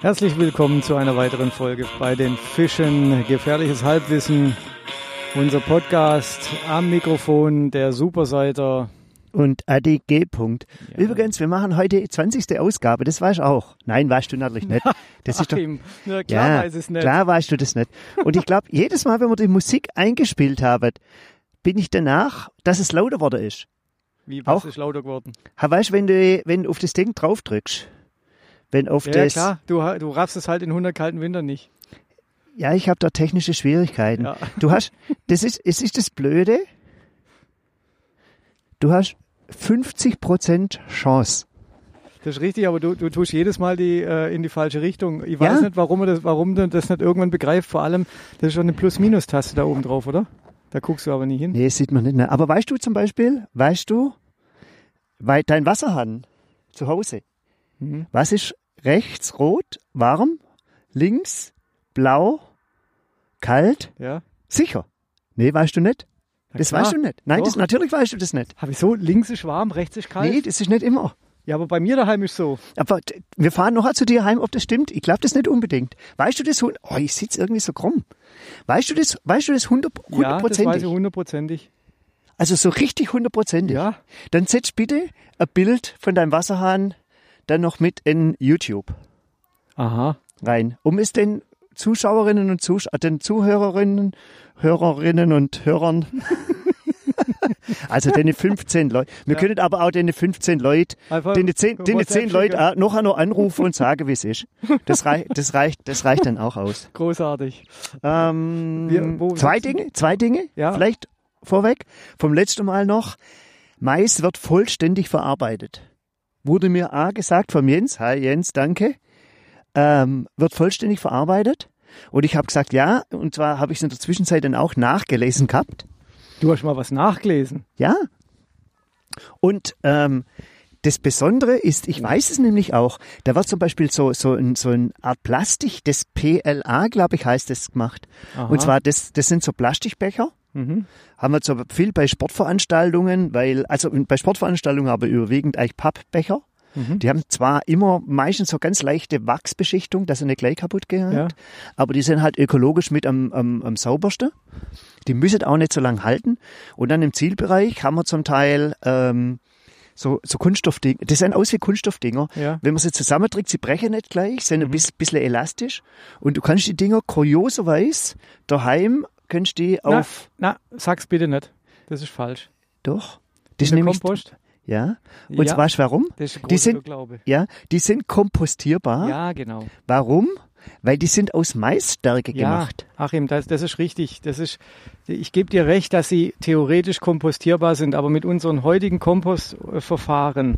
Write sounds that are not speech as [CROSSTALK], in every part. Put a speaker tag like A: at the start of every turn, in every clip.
A: Herzlich willkommen zu einer weiteren Folge bei den Fischen. Gefährliches Halbwissen. Unser Podcast am Mikrofon der Superseiter.
B: Und Adi G. -Punkt.
A: Ja.
B: Übrigens, wir machen heute die 20. Ausgabe, das weißt du auch. Nein, weißt du natürlich nicht. Das ist doch,
A: na klar
B: ja,
A: weiß es nicht.
B: klar weißt du das nicht. Und ich glaube, jedes Mal, wenn wir die Musik eingespielt haben, bin ich danach, dass es lauter worden ist.
A: Wie was
B: auch-
A: ist lauter geworden?
B: Ha, weißt du, wenn du, wenn du auf das Ding drauf drückst, wenn auf
A: Ja,
B: das,
A: klar, du, du raffst es halt in 100 kalten Wintern nicht.
B: ja, ich habe da technische Schwierigkeiten.
A: Ja. [LAUGHS]
B: Du hast, das ist, es ist das Blöde, du hast 50 Prozent Chance.
A: Das ist richtig, aber du, du tust jedes Mal die, äh, in die falsche Richtung. Ich weiß
B: Ja.
A: nicht, warum, er das, warum du das nicht irgendwann begreift. Vor allem, das ist schon eine Plus-Minus-Taste da oben drauf, oder? Da guckst du aber nie hin.
B: Nee, das sieht man nicht. Ne? Aber weißt du zum Beispiel, weißt du, weil dein Wasserhahn zu Hause,
A: Mhm.
B: was ist rechts rot, warm, links blau, kalt,
A: Ja.
B: sicher? Nee, weißt du nicht?
A: Na
B: Das
A: klar.
B: weißt du nicht. Nein, das, natürlich weißt du das nicht.
A: Hab ich so, links ist warm, rechts ist kalt?
B: Nee, das ist nicht immer.
A: Ja, aber bei mir daheim ist so.
B: Aber wir fahren noch zu dir heim, ob das stimmt. Ich glaube das nicht unbedingt. Weißt du das? Oh, ich sitze irgendwie so krumm. Weißt du das? Weißt du das hundert-
A: Ja, das weiß
B: hundertprozentig?
A: ich hundertprozentig.
B: also so richtig hundertprozentig.
A: Ja.
B: Dann setz bitte ein Bild von deinem Wasserhahn dann noch mit in YouTube
A: Aha.
B: rein, um es den Zuschauerinnen und Zusch äh, den Zuhörerinnen, Hörerinnen und Hörern, [LAUGHS] also den 15 Leute. Wir
A: Ja.
B: können aber auch den 15 Leute,
A: Einfach
B: den 10, den
A: WhatsApp
B: 10 Leute noch einmal anrufen und sagen, wie es ist. Das, rei das reicht, das reicht dann auch aus.
A: Großartig.
B: Ähm,
A: Wir-
B: zwei Dinge, zwei Dinge,
A: Ja.
B: vielleicht vorweg. Vom letzten Mal noch. Mais wird vollständig verarbeitet. Wurde mir A gesagt vom Jens. Hi Jens, danke. Ähm, wird vollständig verarbeitet. Und ich habe gesagt, ja. Und zwar habe ich es in der Zwischenzeit dann auch nachgelesen gehabt.
A: Du hast mal was nachgelesen.
B: Ja. Und ähm, das Besondere ist, ich weiß es nämlich auch, da wird zum Beispiel so, so, ein, so eine Art Plastik, das PLA, glaube ich, heißt das gemacht.
A: Aha.
B: Und zwar, das, das sind so Plastikbecher.
A: Mhm.
B: Haben wir so viel bei Sportveranstaltungen, weil, also bei Sportveranstaltungen aber überwiegend eigentlich Pappbecher.
A: Mhm.
B: Die haben zwar immer meistens so ganz leichte Wachsbeschichtung, dass sie nicht gleich kaputt gehen,
A: Ja.
B: aber die sind halt ökologisch mit am, am, am saubersten. Die müssen auch nicht so lang halten. Und dann im Zielbereich haben wir zum Teil ähm, so, so Kunststoffdinger. Die sehen aus wie Kunststoffdinger.
A: Ja.
B: Wenn man sie zusammendrückt, sie brechen nicht gleich, sind
A: Mhm.
B: ein bisschen, bisschen elastisch. Und du kannst die Dinger kurioserweise daheim, kannst die
A: Na,
B: auf...
A: na, sag's bitte nicht. Das ist falsch.
B: Doch. Das ist nämlich...
A: Kompost?
B: Ja. Und
A: ja,
B: weißt du warum?
A: das ist
B: die sind-
A: Glaube.
B: Ja, die sind kompostierbar.
A: Ja, genau.
B: Warum? Weil die sind aus Maisstärke
A: Ja,
B: gemacht.
A: Achim, das, das ist richtig. Das ist, ich gebe dir recht, dass sie theoretisch kompostierbar sind, aber mit unseren heutigen Kompostverfahren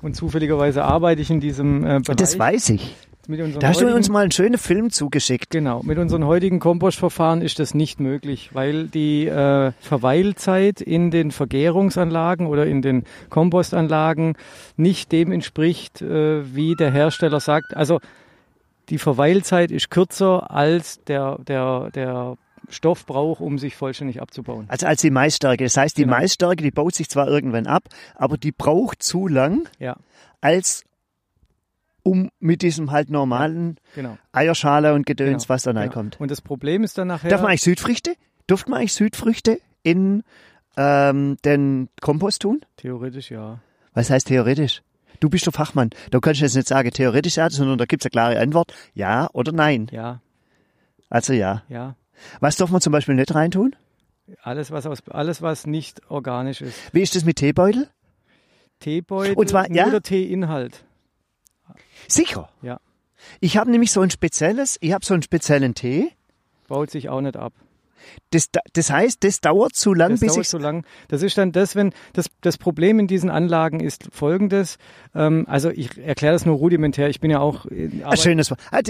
A: und zufälligerweise arbeite ich in diesem äh, Bereich.
B: Das weiß ich.
A: Mit unseren
B: Da hast du
A: heutigen-
B: uns mal einen schönen Film zugeschickt.
A: Genau, mit unseren heutigen Kompostverfahren ist das nicht möglich, weil die äh, Verweilzeit in den Vergärungsanlagen oder in den Kompostanlagen nicht dem entspricht, äh, wie der Hersteller sagt. Also die Verweilzeit ist kürzer als der, der, der Stoff braucht, um sich vollständig abzubauen.
B: Also als die Maisstärke. Das heißt, die
A: Genau.
B: Maisstärke, die baut sich zwar irgendwann ab, aber die braucht zu lang,
A: Ja,
B: als um mit diesem halt normalen
A: genau.
B: Eierschale und Gedöns,
A: Genau,
B: was da
A: genau.
B: reinkommt.
A: Und das Problem ist dann nachher.
B: Darf man eigentlich Südfrüchte? Durft man eigentlich Südfrüchte in ähm, den Kompost tun?
A: Theoretisch ja.
B: Was heißt theoretisch? Du bist der Fachmann. Da kannst du jetzt nicht sagen theoretisch ja, sondern da gibt's eine klare Antwort. Ja oder nein.
A: Ja,
B: Also ja.
A: ja.
B: Was darf man zum Beispiel nicht reintun?
A: Alles, was aus, alles, was nicht organisch ist.
B: Wie ist das mit Teebeutel?
A: Teebeutel,
B: Und zwar,
A: nur
B: ja?
A: der Teeinhalt.
B: Sicher.
A: Ja.
B: Ich habe nämlich so ein spezielles, ich habe so einen speziellen Tee.
A: Baut sich auch nicht ab.
B: Das, da- das heißt, das dauert zu lang,
A: Das
B: bis
A: dauert
B: ich
A: so lang. Das ist dann das, wenn das, das Problem in diesen Anlagen ist folgendes. Ähm, also ich erkläre das nur rudimentär. Ich bin ja auch äh,
B: Ein schönes Wort. Ah,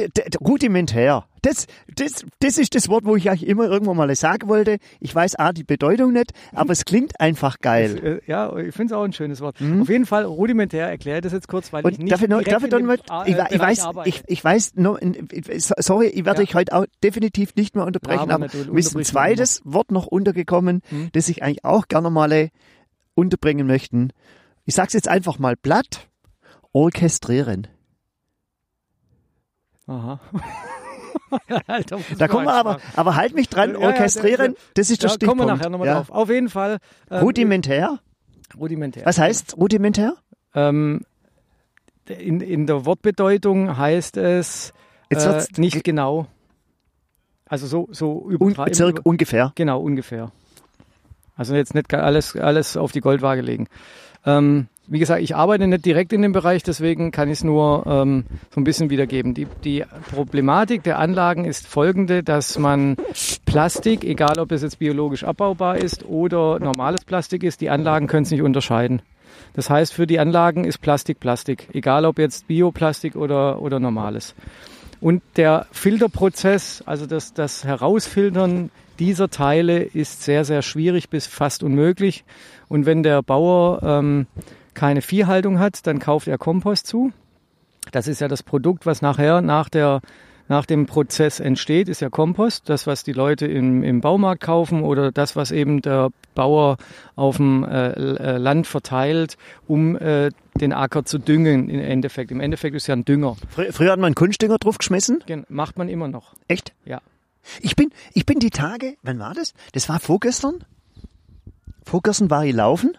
B: rudimentär. Das, das, das ist das Wort, wo ich eigentlich immer irgendwann mal sagen wollte. Ich weiß A, die Bedeutung nicht, aber es klingt einfach geil.
A: Äh, Ja, ich finde es auch ein schönes Wort. Auf jeden Fall rudimentär erkläre ich das jetzt kurz, weil ich
B: Und
A: nicht
B: darf ich, noch, darf ich dann
A: A-
B: ich,
A: äh,
B: ich weiß, ich, ich weiß, no, sorry, ich werde
A: Ja.
B: dich heute auch definitiv nicht mehr unterbrechen,
A: Ja, aber
B: aber mir ist ein zweites Wort noch untergekommen,
A: Hm?
B: das ich eigentlich auch gerne mal äh, unterbringen möchten. Ich sag's jetzt einfach mal platt, orchestrieren.
A: Aha. [LAUGHS]
B: Da
A: man
B: kommen wir aber, aber halt mich dran,
A: Ja, ja,
B: orchestrieren, das ist der
A: Da kommen
B: Stichpunkt.
A: wir nachher nochmal
B: ja.
A: drauf. Auf jeden Fall. ähm,
B: Rudimentär?
A: rudimentär.
B: Was heißt rudimentär?
A: Ähm, in, in der Wortbedeutung heißt es äh, nicht genau. Also so, so
B: Un
A: übertra-
B: circa, ungefähr.
A: Genau, ungefähr. Also jetzt nicht alles, alles auf die Goldwaage legen. Ähm, wie gesagt, ich arbeite nicht direkt in dem Bereich, deswegen kann ich es nur ähm, so ein bisschen wiedergeben. Die, die Problematik der Anlagen ist folgende, dass man Plastik, egal ob es jetzt biologisch abbaubar ist oder normales Plastik ist, die Anlagen können es nicht unterscheiden. Das heißt, für die Anlagen ist Plastik Plastik, egal ob jetzt Bioplastik oder, oder normales. Und der Filterprozess, also das, das Herausfiltern dieser Teile ist sehr, sehr schwierig bis fast unmöglich. Und wenn der Bauer ähm, keine Viehhaltung hat, dann kauft er Kompost zu. Das ist ja das Produkt, was nachher nach, der, nach dem Prozess entsteht, ist ja Kompost. Das, was die Leute im, im Baumarkt kaufen oder das, was eben der Bauer auf dem äh, äh, Land verteilt, um äh, den Acker zu düngen im Endeffekt. Im Endeffekt ist ja ein Dünger.
B: Frü früher hat man einen Kunstdünger draufgeschmissen.
A: Gen- Macht man immer noch.
B: Echt?
A: Ja.
B: Ich bin, ich bin die Tage, wann war das? Das war vorgestern. Vorgestern war ich laufen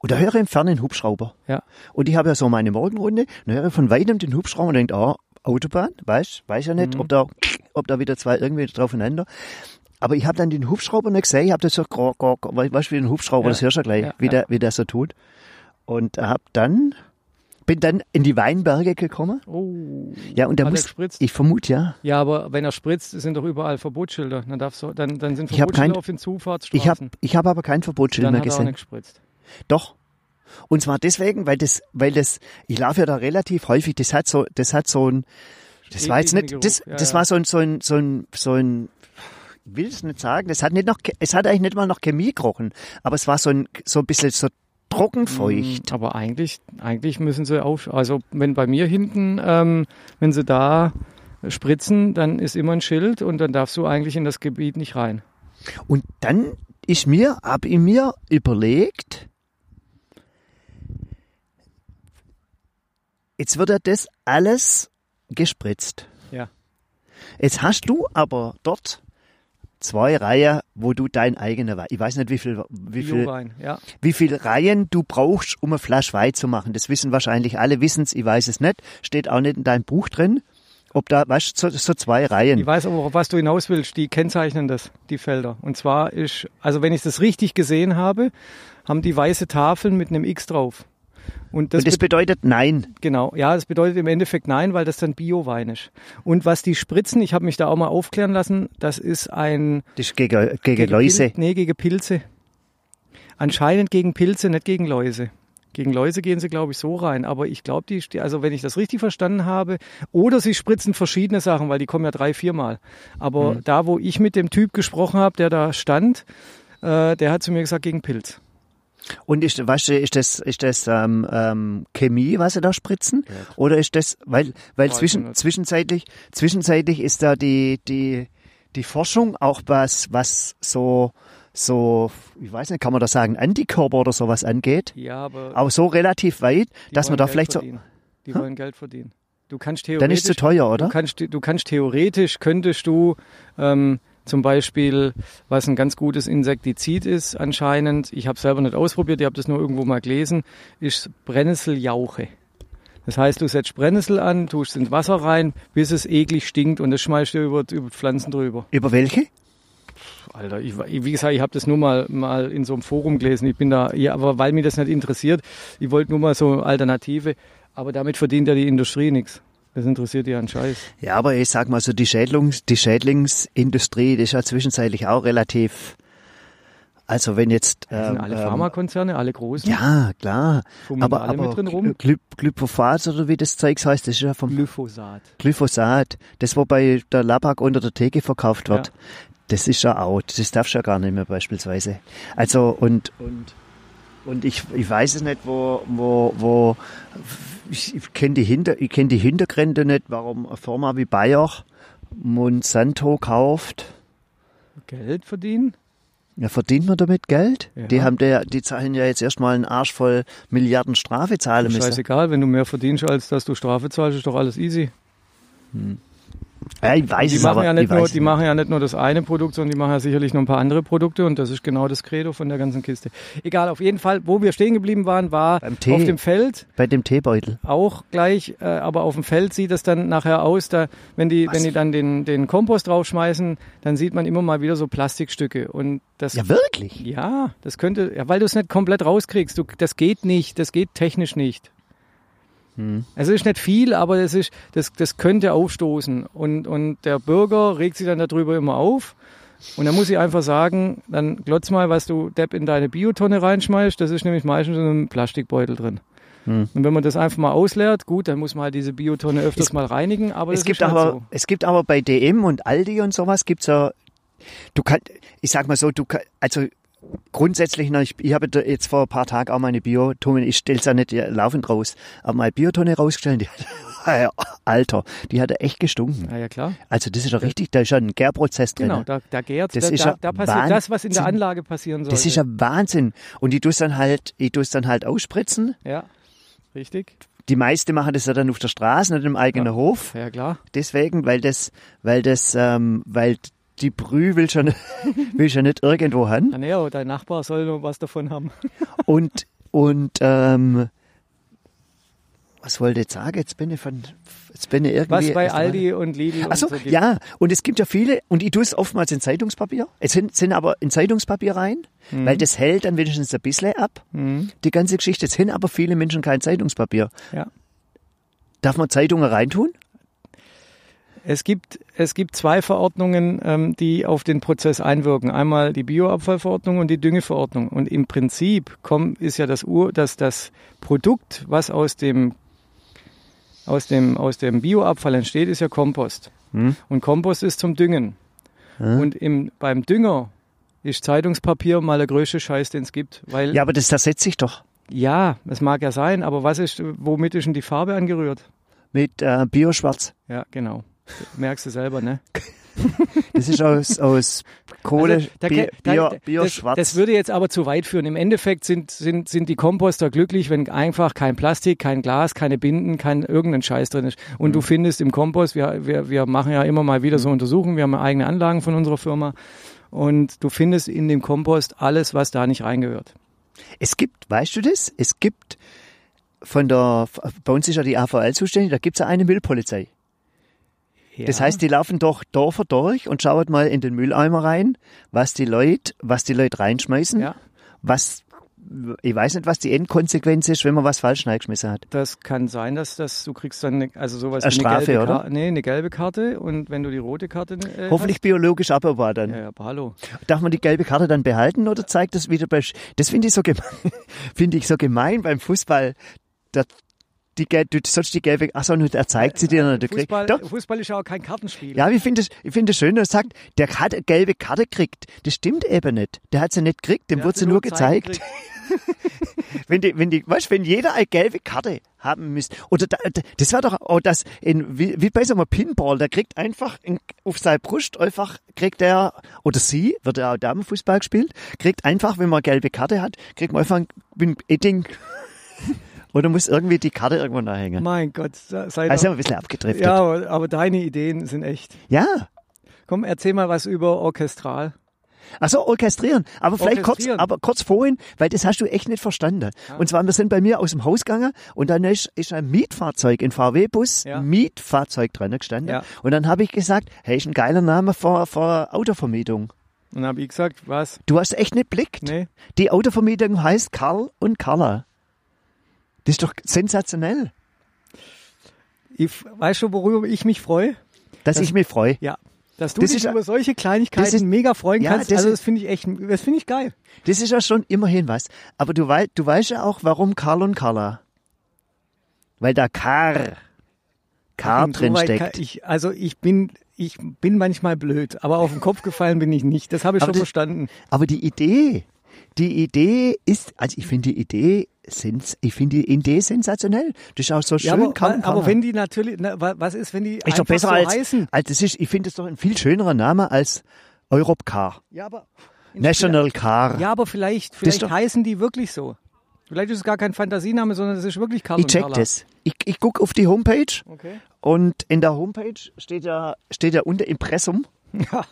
B: und da höre ich im Fernen einen Hubschrauber.
A: Ja.
B: Und ich habe ja so meine Morgenrunde, dann höre ich von weitem den Hubschrauber und denke, ah, Autobahn, weiß, weiß ja
A: Mhm.
B: nicht, ob da, ob da wieder zwei irgendwie draufeinander. Aber ich habe dann den Hubschrauber nicht gesehen, ich habe das so, grrr, grrr, weißt du, wie ein Hubschrauber,
A: Ja.
B: das hörst du ja gleich,
A: Ja,
B: wie. Der, wie der so tut. Und habe dann, bin dann in die Weinberge gekommen.
A: Oh.
B: Ja, und da muss,
A: gespritzt?
B: ich vermute ja,
A: Ja, aber wenn er spritzt, sind doch überall Verbotsschilder. Dann, darfst du, dann, dann sind Verbotsschilder
B: kein-
A: auf den
B: ich habe
A: Zufahrtsstraßen.
B: ich hab aber kein Verbotsschild
A: dann
B: mehr
A: hat er auch
B: gesehen.
A: nicht gespritzt.
B: Doch. Und zwar deswegen, weil das, weil das, ich laufe ja da relativ häufig, das hat so, das hat so ein, das war jetzt nicht, das, das war so ein, so ein, so ein, so ein, ich will es nicht sagen, das hat nicht noch, es hat eigentlich nicht mal noch Chemie gerochen, aber es war so ein, so ein bisschen so trockenfeucht.
A: Mm, Aber eigentlich, eigentlich müssen sie auf, also wenn bei mir hinten, ähm, wenn sie da spritzen, dann ist immer ein Schild und dann darfst du eigentlich in das Gebiet nicht rein.
B: Und dann ist mir, habe ich mir überlegt, jetzt wird ja das alles gespritzt.
A: Ja.
B: Jetzt hast du aber dort zwei Reihen, wo du dein eigener Wein, ich weiß nicht, wie viel, wie viel,
A: ja.
B: wie viel Reihen du brauchst, um eine Flasche Wein zu machen. Das wissen wahrscheinlich alle, wissen's, ich weiß es nicht. Steht auch nicht in deinem Buch drin. Ob da, weißt du, so, so zwei Reihen.
A: Ich weiß aber, was du hinaus willst. Die kennzeichnen das, die Felder. Und zwar ist, also wenn ich das richtig gesehen habe, haben die weiße Tafeln mit einem X drauf. Und das,
B: Und das
A: be-
B: bedeutet nein.
A: genau, ja, das bedeutet im Endeffekt nein, weil das dann Biowein ist. Und was die spritzen, ich habe mich da auch mal aufklären lassen, das ist ein
B: Das ist gegen, gegen Läuse.
A: Pil nee, gegen Pilze. Anscheinend gegen Pilze, nicht gegen Läuse. Gegen Läuse gehen sie, glaube ich, so rein. Aber ich glaube, die- also wenn ich das richtig verstanden habe, oder sie spritzen verschiedene Sachen, weil die kommen ja drei, viermal. Aber
B: Mhm.
A: da, wo ich mit dem Typ gesprochen habe, der da stand, äh, der hat zu mir gesagt, gegen Pilz.
B: Und ist, weißt du, ist das, ist das ähm, ähm, Chemie, was sie da spritzen? Oder ist das, weil, weil zwischen, zwischenzeitlich, zwischenzeitlich ist da die, die, die Forschung auch was, was so, so, ich weiß nicht, kann man da sagen, Antikörper oder sowas angeht?
A: Ja, aber
B: Auch so relativ weit, dass man da
A: Geld
B: vielleicht so,
A: verdienen. Die wollen Geld verdienen. Du kannst
B: dann
A: theoretisch
B: ist es zu teuer,
A: Du
B: oder?
A: kannst, du kannst theoretisch, könntest du ähm, zum Beispiel, was ein ganz gutes Insektizid ist anscheinend, ich habe selber nicht ausprobiert, ich habe das nur irgendwo mal gelesen, ist Brennnesseljauche. Das heißt, du setzt Brennnessel an, tust ins Wasser rein, bis es eklig stinkt und das schmeißt du über, über Pflanzen drüber.
B: Über welche?
A: Alter, ich, wie gesagt, ich habe das nur mal, mal in so einem Forum gelesen. Ich bin da, ja, aber weil mich das nicht interessiert, ich wollte nur mal so Alternative, aber damit verdient ja die Industrie nichts. Das interessiert die einen Scheiß.
B: Ja, aber ich sag mal so, die, Schädlungs, die Schädlingsindustrie, die ist ja zwischenzeitlich auch relativ, also wenn jetzt,
A: Das sind
B: ähm,
A: alle
B: ähm,
A: Pharmakonzerne, alle großen.
B: ja, klar,
A: Fummeln
B: aber,
A: alle
B: aber
A: mit drin rum.
B: Gly Glyphosat oder wie das Zeugs heißt, das ist ja vom
A: Glyphosat.
B: Glyphosat, das wo bei der Labak unter der Theke verkauft wird,
A: Ja.
B: das ist ja out, das darfst du ja gar nicht mehr beispielsweise. Also und und und ich, ich weiß es nicht, wo wo wo ich, ich kenne die Hinter ich kenne die Hintergründe nicht, warum eine Firma wie Bayer Monsanto kauft.
A: Geld verdienen?
B: Ja, verdient man damit Geld?
A: Ja.
B: Die haben der, die zahlen ja jetzt erstmal einen Arsch voll Milliarden Strafe zahlen müssen.
A: Scheißegal, wenn du mehr verdienst, als dass du Strafe zahlst, ist doch alles easy.
B: Ja, ich weiß
A: Die
B: es
A: machen,
B: aber.
A: ja
B: ich
A: nicht nur, die machen ja nicht nur das eine Produkt, sondern die machen ja sicherlich noch ein paar andere Produkte und das ist genau das Credo von der ganzen Kiste. Egal, auf jeden Fall, wo wir stehen geblieben waren, war
B: Beim Tee.
A: auf dem Feld
B: bei dem Teebeutel.
A: auch gleich, äh, aber auf dem Feld sieht es dann nachher aus, da, wenn die,
B: Was?
A: wenn die dann den, den Kompost draufschmeißen, dann sieht man immer mal wieder so Plastikstücke und das
B: Ja, wirklich?
A: ja, das könnte, ja, weil du es nicht komplett rauskriegst. Du, das geht nicht, das geht technisch nicht.
B: Hm.
A: Es ist nicht viel, aber das, ist, das, das könnte aufstoßen. Und, und der Bürger regt sich dann darüber immer auf. Und dann muss ich einfach sagen, dann glotz mal, was du Depp in deine Biotonne reinschmeißt. Das ist nämlich meistens in einem Plastikbeutel drin.
B: Hm.
A: Und wenn man das einfach mal ausleert, gut, dann muss man halt diese Biotonne öfters
B: Es-
A: mal reinigen. Aber
B: Es gibt,
A: ist halt
B: aber,
A: so.
B: es gibt aber bei DM und Aldi und sowas gibt's ja, du kannst, ich sag mal so, du kann, also grundsätzlich, noch, ich, ich habe jetzt vor ein paar Tagen auch meine Biotonne, ich stell's ja nicht laufend raus, aber meine Biotonne rausgestellt, die hat, [LAUGHS] Alter, die hat echt gestunken.
A: Ja, ja, klar.
B: Also das ist ja richtig, da ist ja ein Gärprozess drin.
A: Genau, da, da gärt,
B: Das
A: da,
B: ist
A: da,
B: ja
A: da passiert das, was in der
B: Wahnsinn.
A: Anlage passieren soll.
B: Das ist ja Wahnsinn. Und ich tue dann halt, ich tue dann halt ausspritzen.
A: Ja, richtig.
B: Die meisten machen das ja dann auf der Straße, nicht im eigenen
A: Ja.
B: Hof.
A: Ja, klar.
B: Deswegen, weil das, weil das, ähm, weil die Brühe will schon, [LAUGHS] will schon nicht irgendwo haben.
A: Ja, aber dein Nachbar soll noch was davon haben. [LAUGHS]
B: Und, und, ähm, was wollte ich sagen? Jetzt bin ich von, jetzt bin ich irgendwie.
A: Was bei Aldi und Lidl und
B: Ach so, ja, und es gibt ja viele, und ich tue es oftmals in Zeitungspapier. Es sind, sind aber in Zeitungspapier rein, weil das hält dann wenigstens ein bisschen ab,
A: Mhm.
B: die ganze Geschichte. Es sind aber viele Menschen kein Zeitungspapier.
A: Ja.
B: Darf man Zeitungen reintun?
A: Es gibt, es gibt zwei Verordnungen, ähm, die auf den Prozess einwirken. Einmal die Bioabfallverordnung und die Düngeverordnung. Und im Prinzip kommt, ist ja das Ur, dass das Produkt, was aus dem, aus dem, aus dem Bioabfall entsteht, ist ja Kompost.
B: Hm?
A: Und Kompost ist zum Düngen.
B: Hm?
A: Und im, beim Dünger ist Zeitungspapier mal der größte Scheiß, den es gibt. Weil,
B: Ja, aber das zersetzt sich doch
A: ja, das mag ja sein, aber was ist, womit ist denn die Farbe angerührt?
B: mit äh, Bioschwarz.
A: Ja, genau. Merkst du selber, ne? [LAUGHS]
B: Das ist aus, aus Kohle,
A: Also, da
B: Bi
A: ke- da-
B: Bio,
A: das,
B: Bioschwarz.
A: das würde jetzt aber zu weit führen. Im Endeffekt sind, sind, sind die Komposter glücklich, wenn einfach kein Plastik, kein Glas, keine Binden, kein irgendein Scheiß drin ist. Und
B: Mhm.
A: du findest im Kompost, wir, wir, wir machen ja immer mal wieder so Untersuchungen, wir haben eigene Anlagen von unserer Firma. Und du findest in dem Kompost alles, was da nicht reingehört.
B: Es gibt, weißt du das? Es gibt von der, bei uns ist ja die AVL zuständig, da gibt's ja eine Müllpolizei. Das
A: Ja.
B: heißt, die laufen doch Dörfer durch und schauen mal in den Mülleimer rein, was die Leute, was die Leute reinschmeißen,
A: ja,
B: was, ich weiß nicht, was die Endkonsequenz ist, wenn man was falsch reingeschmissen hat.
A: das kann sein, dass, dass du kriegst dann, eine, also sowas
B: Eine
A: wie eine
B: Strafe,
A: gelbe
B: oder?
A: Karte. Nee, eine gelbe Karte. Und wenn du die rote Karte äh,
B: Hoffentlich biologisch abbaubar dann.
A: Hast, ja, ja, aber hallo.
B: Darf man die gelbe Karte dann behalten oder zeigt das wieder bei, das finde ich so gemein, [LAUGHS] finde ich so gemein beim Fußball, der, die, du sollst die gelbe, ach so, nur er zeigt sie dir nicht. du kriegst-
A: Fußball,
B: Doch,
A: Fußball ist ja auch kein Kartenspiel.
B: Ja, ich finde es, ich finde es schön, dass er sagt, der hat eine gelbe Karte gekriegt. Das stimmt eben nicht. Der hat sie nicht gekriegt, dem
A: Der hat
B: sie nur
A: nur
B: gezeigt. [LAUGHS] wenn die, wenn die, weißt, wenn jeder eine gelbe Karte haben müsste, oder da, da- das war doch auch das, in, wie, wie bei so einem Pinball, der kriegt einfach in, auf seine Brust einfach, kriegt er, oder sie, wird ja auch Damenfußball gespielt, kriegt einfach, wenn man eine gelbe Karte hat, kriegt man einfach ein, ein [LAUGHS] Edding, oder muss irgendwie die Karte irgendwo nachhängen.
A: Mein Gott, sei
B: Also ein bisschen abgedriftet.
A: Ja, aber, aber deine Ideen sind echt.
B: ja.
A: Komm, erzähl mal was über Orchestral.
B: Ach so, orchestrieren. Aber vielleicht kurz,
A: Orchestrieren.
B: aber kurz vorhin, weil das hast du echt nicht verstanden.
A: Ah.
B: Und zwar, wir sind bei mir aus dem Haus gegangen und dann ist, ist ein Mietfahrzeug, ein VW-Bus,
A: Ja.
B: Mietfahrzeug dran gestanden.
A: Ja.
B: Und dann habe ich gesagt, hey, ist ein geiler Name für, für Autovermietung.
A: Und dann habe ich gesagt, was?
B: Du hast echt nicht blickt.
A: Nee.
B: Die Autovermietung heißt Karl und Carla. Das ist doch sensationell,
A: Ich, weißt du, worüber ich mich freue?
B: dass
A: Das-
B: ich mich freue.
A: Ja. Dass du
B: Das
A: dich
B: ist
A: über solche Kleinigkeiten
B: ist-
A: mega freuen
B: Ja,
A: kannst.
B: das
A: Also das finde ich echt, das finde ich geil.
B: Das ist ja schon immerhin was. Aber du, wei du weißt ja auch, warum Karl und Carla. Weil da Kar, Kar drin steckt.
A: Ich, also ich bin, ich bin manchmal blöd, aber auf den Kopf gefallen bin ich nicht. Das habe ich
B: Aber
A: schon
B: das-
A: verstanden.
B: Aber die Idee, die Idee ist, also ich finde die Idee, sens- ich finde die Idee sensationell. Das ist auch so schön.
A: Ja, aber,
B: Karl und
A: aber wenn die natürlich, na, wa- was ist, wenn die
B: ist doch besser
A: so
B: als,
A: heißen?
B: als das ist, ich finde es doch ein viel schönerer Name als Europcar.
A: Ja, aber
B: National Car.
A: Ja, aber vielleicht, vielleicht heißen die wirklich so. Vielleicht ist es gar kein Fantasiename, sondern es ist wirklich Karl
B: Ich check
A: Carla.
B: das. Ich, ich gucke auf die Homepage
A: Okay.
B: und in der Homepage steht ja, steht ja unter Impressum.
A: Ja.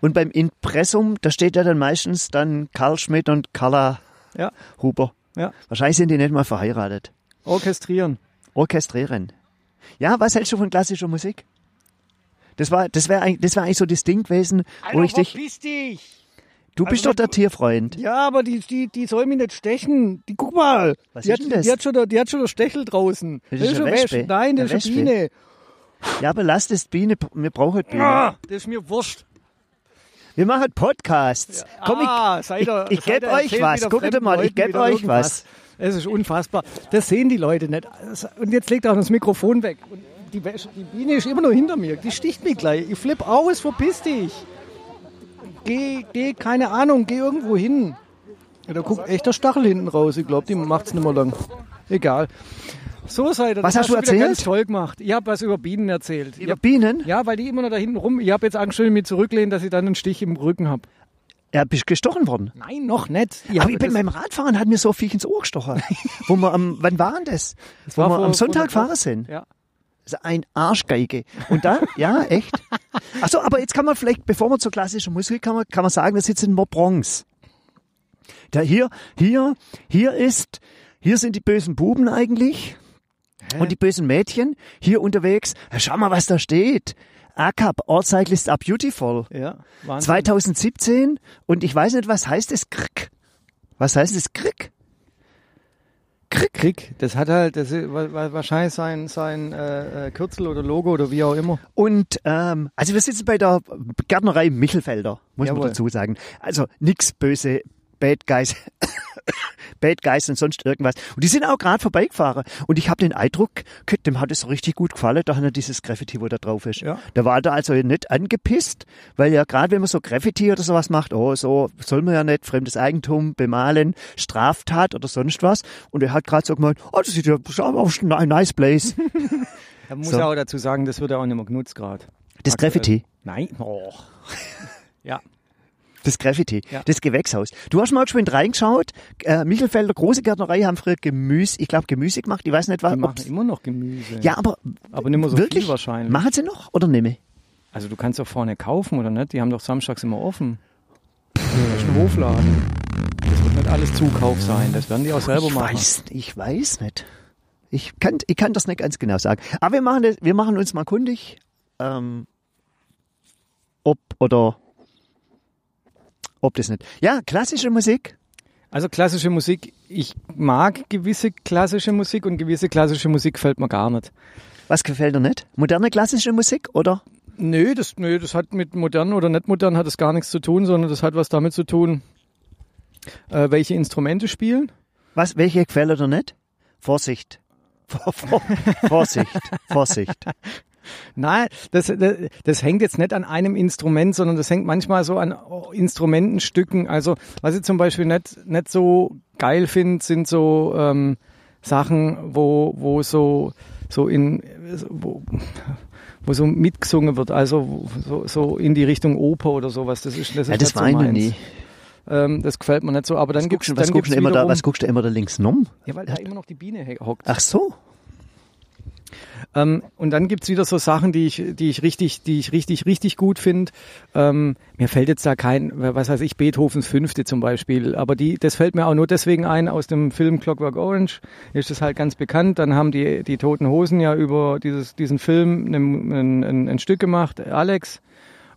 B: Und beim Impressum, da steht ja dann meistens dann Karl Schmidt und Carla
A: Ja.
B: Huber.
A: Ja.
B: Wahrscheinlich sind die nicht mal verheiratet.
A: Orchestrieren.
B: Orchestrieren. Ja, was hältst du von klassischer Musik? Das war, das wäre eigentlich, das wäre eigentlich so das Ding gewesen, wo ich dich,
A: verpiss dich!
B: du bist
A: Also
B: doch der Tierfreund.
A: Ja, aber die, die, die soll mich nicht stechen. Die, guck mal.
B: Was
A: die,
B: ist
A: hat,
B: denn das?
A: die hat schon, der- die hat schon der Stechel draußen.
B: Das ist eine
A: eine
B: Wespe.
A: Nein, das
B: Eine
A: ist eine Biene.
B: Ja, aber lass das Biene, wir brauchen Biene.
A: Ah, das ist mir wurscht.
B: Wir machen Podcasts. Komm,
A: ah, seid ihr,
B: ich, ich
A: seid
B: gebe euch was. Guckt mal, ich gebe euch
A: irgendwas.
B: was.
A: Es ist unfassbar. Das sehen die Leute nicht. Und jetzt legt er auch das Mikrofon weg. Und die, die Biene ist immer noch hinter mir. Die sticht mich gleich. Ich flipp aus, verpiss dich. Geh, geh, keine Ahnung, geh irgendwo hin. Ja, da guckt echt der Stachel hinten raus. Ich glaube, die macht's nicht mehr lang. Egal. So seid ihr.
B: Was
A: Das
B: hast du erzählt?
A: ganz toll gemacht. Ich habe was über Bienen erzählt. Ich
B: Über
A: hab,
B: Bienen?
A: ja, weil die immer noch da hinten rum. Ich habe jetzt Angst, wenn ich mich zurücklehnen, dass ich dann einen Stich im Rücken habe.
B: Ja, bist gestochen worden.
A: Nein, noch nicht.
B: aber
A: hab
B: ich bin
A: das-
B: beim Radfahren, hat mir so Viech ins Ohr gestochen. [LAUGHS] wo wir am, wann war denn das? Wo
A: war
B: wir
A: vor-
B: am Sonntag fahren sind.
A: Ja.
B: Also ein Arschgeige. Und da, [LAUGHS] ja, echt. Achso, aber jetzt kann man vielleicht, bevor wir zur klassischen Musik kommen, kann man sagen, wir sitzen in Bronx. Da hier, hier, hier ist, hier sind die bösen Buben eigentlich. Und die bösen Mädchen hier unterwegs. Schau mal, was da steht. ACAP, All Cyclists are Beautiful.
A: Ja, Wahnsinn.
B: 2017 und ich weiß nicht, was heißt es Krieg? Was heißt es Krieg? Krieg.
A: Krieg, das hat halt, das ist wa- wa- wahrscheinlich sein, sein äh, äh, Kürzel oder Logo oder wie auch immer.
B: Und ähm, also wir sitzen bei der Gärtnerei Michelfelder, muss man
A: Jawohl.
B: dazu sagen. Also nix böse Bad Guys, Bad Guys und sonst irgendwas. Und die sind auch gerade vorbeigefahren. Und ich habe den Eindruck, dem hat es richtig gut gefallen, da hat er dieses Graffiti, wo da drauf ist.
A: Ja.
B: Da war er also nicht angepisst, weil ja gerade wenn man so Graffiti oder sowas macht, oh, so soll man ja nicht fremdes Eigentum bemalen, Straftat oder sonst was. Und er hat gerade so gemeint, oh, das sieht ja auch ein nice place. [LAUGHS]
A: Da muss
B: So.
A: er auch dazu sagen, das wird ja auch nicht mehr genutzt gerade.
B: Das. Graffiti.
A: Nein. Oh. [LAUGHS] ja.
B: Das Graffiti,
A: Ja.
B: das Gewächshaus. Du hast mal geschwind reingeschaut. Äh, Michelfelder große Gärtnerei haben früher Gemüse, ich glaube Gemüse gemacht. Ich weiß nicht, was.
A: Die machen immer noch Gemüse.
B: Ja, aber
A: Aber nicht mehr so
B: wirklich?
A: viel wahrscheinlich.
B: Machen sie noch oder nicht mehr?
A: Also du kannst doch vorne kaufen, oder nicht? Die haben doch samstags immer offen. Das ist ein Hofladen. Das wird nicht alles Zukauf sein. Das werden die auch selber
B: ich
A: machen.
B: weiß, ich weiß nicht. Ich kann, ich kann das nicht ganz genau sagen. Aber wir machen, das, wir machen uns mal kundig, ähm, ob oder ob das nicht. Ja, klassische Musik.
A: Also klassische Musik, ich mag gewisse klassische Musik und gewisse klassische Musik fällt mir gar nicht.
B: Was gefällt dir nicht? Moderne klassische Musik oder?
A: Nö, das, nö, das hat mit modern oder nicht modern hat es gar nichts zu tun, sondern das hat was damit zu tun, äh, welche Instrumente spielen.
B: Was, welche gefällt dir nicht? Vorsicht. Vor, vor, Vorsicht, [LAUGHS] Vorsicht.
A: Nein, das, das, das hängt jetzt nicht an einem Instrument, sondern das hängt manchmal so an oh, Instrumentenstücken. Also was ich zum Beispiel nicht, nicht so geil finde, sind so ähm, Sachen, wo, wo so, so in wo, wo so mitgesungen wird, also so, so in die Richtung Oper oder sowas. Das ist, das ist
B: Ja, das
A: nicht so
B: war noch
A: meins.
B: nie.
A: Ähm, das gefällt mir nicht so. Aber dann
B: Was
A: gibt's
B: guckst, du- was,
A: dann
B: guckst
A: gibt's
B: du immer da, was guckst du immer da links nom?
A: ja, weil da immer noch die Biene hockt.
B: Ach so.
A: Ähm, und dann gibt's wieder so Sachen, die ich, die ich richtig, die ich richtig, richtig gut finde. Ähm, mir fällt jetzt da kein, was weiß ich, Beethovens Fünfte zum Beispiel, aber die, das fällt mir auch nur deswegen ein, aus dem Film Clockwork Orange ist das halt ganz bekannt. Dann haben die, die Toten Hosen ja über dieses, diesen Film ein, ein, ein, ein Stück gemacht, Alex.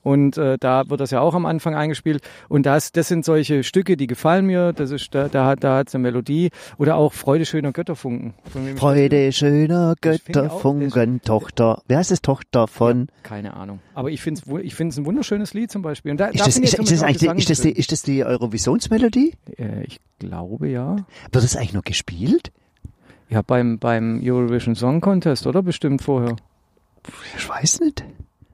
A: Und äh, da wird das ja auch am Anfang eingespielt. Und das, das sind solche Stücke, die gefallen mir. Das ist, da, da, hat- da hat's eine Melodie. Oder auch Freude schöner Götterfunken. Ist?
B: Freude schöner
A: ich auch-
B: Götterfunken, Tochter. Wer heißt es? Tochter von?
A: Keine Ahnung. Aber ich finde es ich find's ein wunderschönes Lied zum Beispiel. Und da,
B: Ist
A: da
B: das, ist, ist, das eigentlich, ist, das die, ist das die Eurovisionsmelodie?
A: Äh, ich glaube ja.
B: Wird das eigentlich noch gespielt?
A: Ja, beim, beim Eurovision Song Contest, oder? Bestimmt vorher.
B: Ich weiß nicht.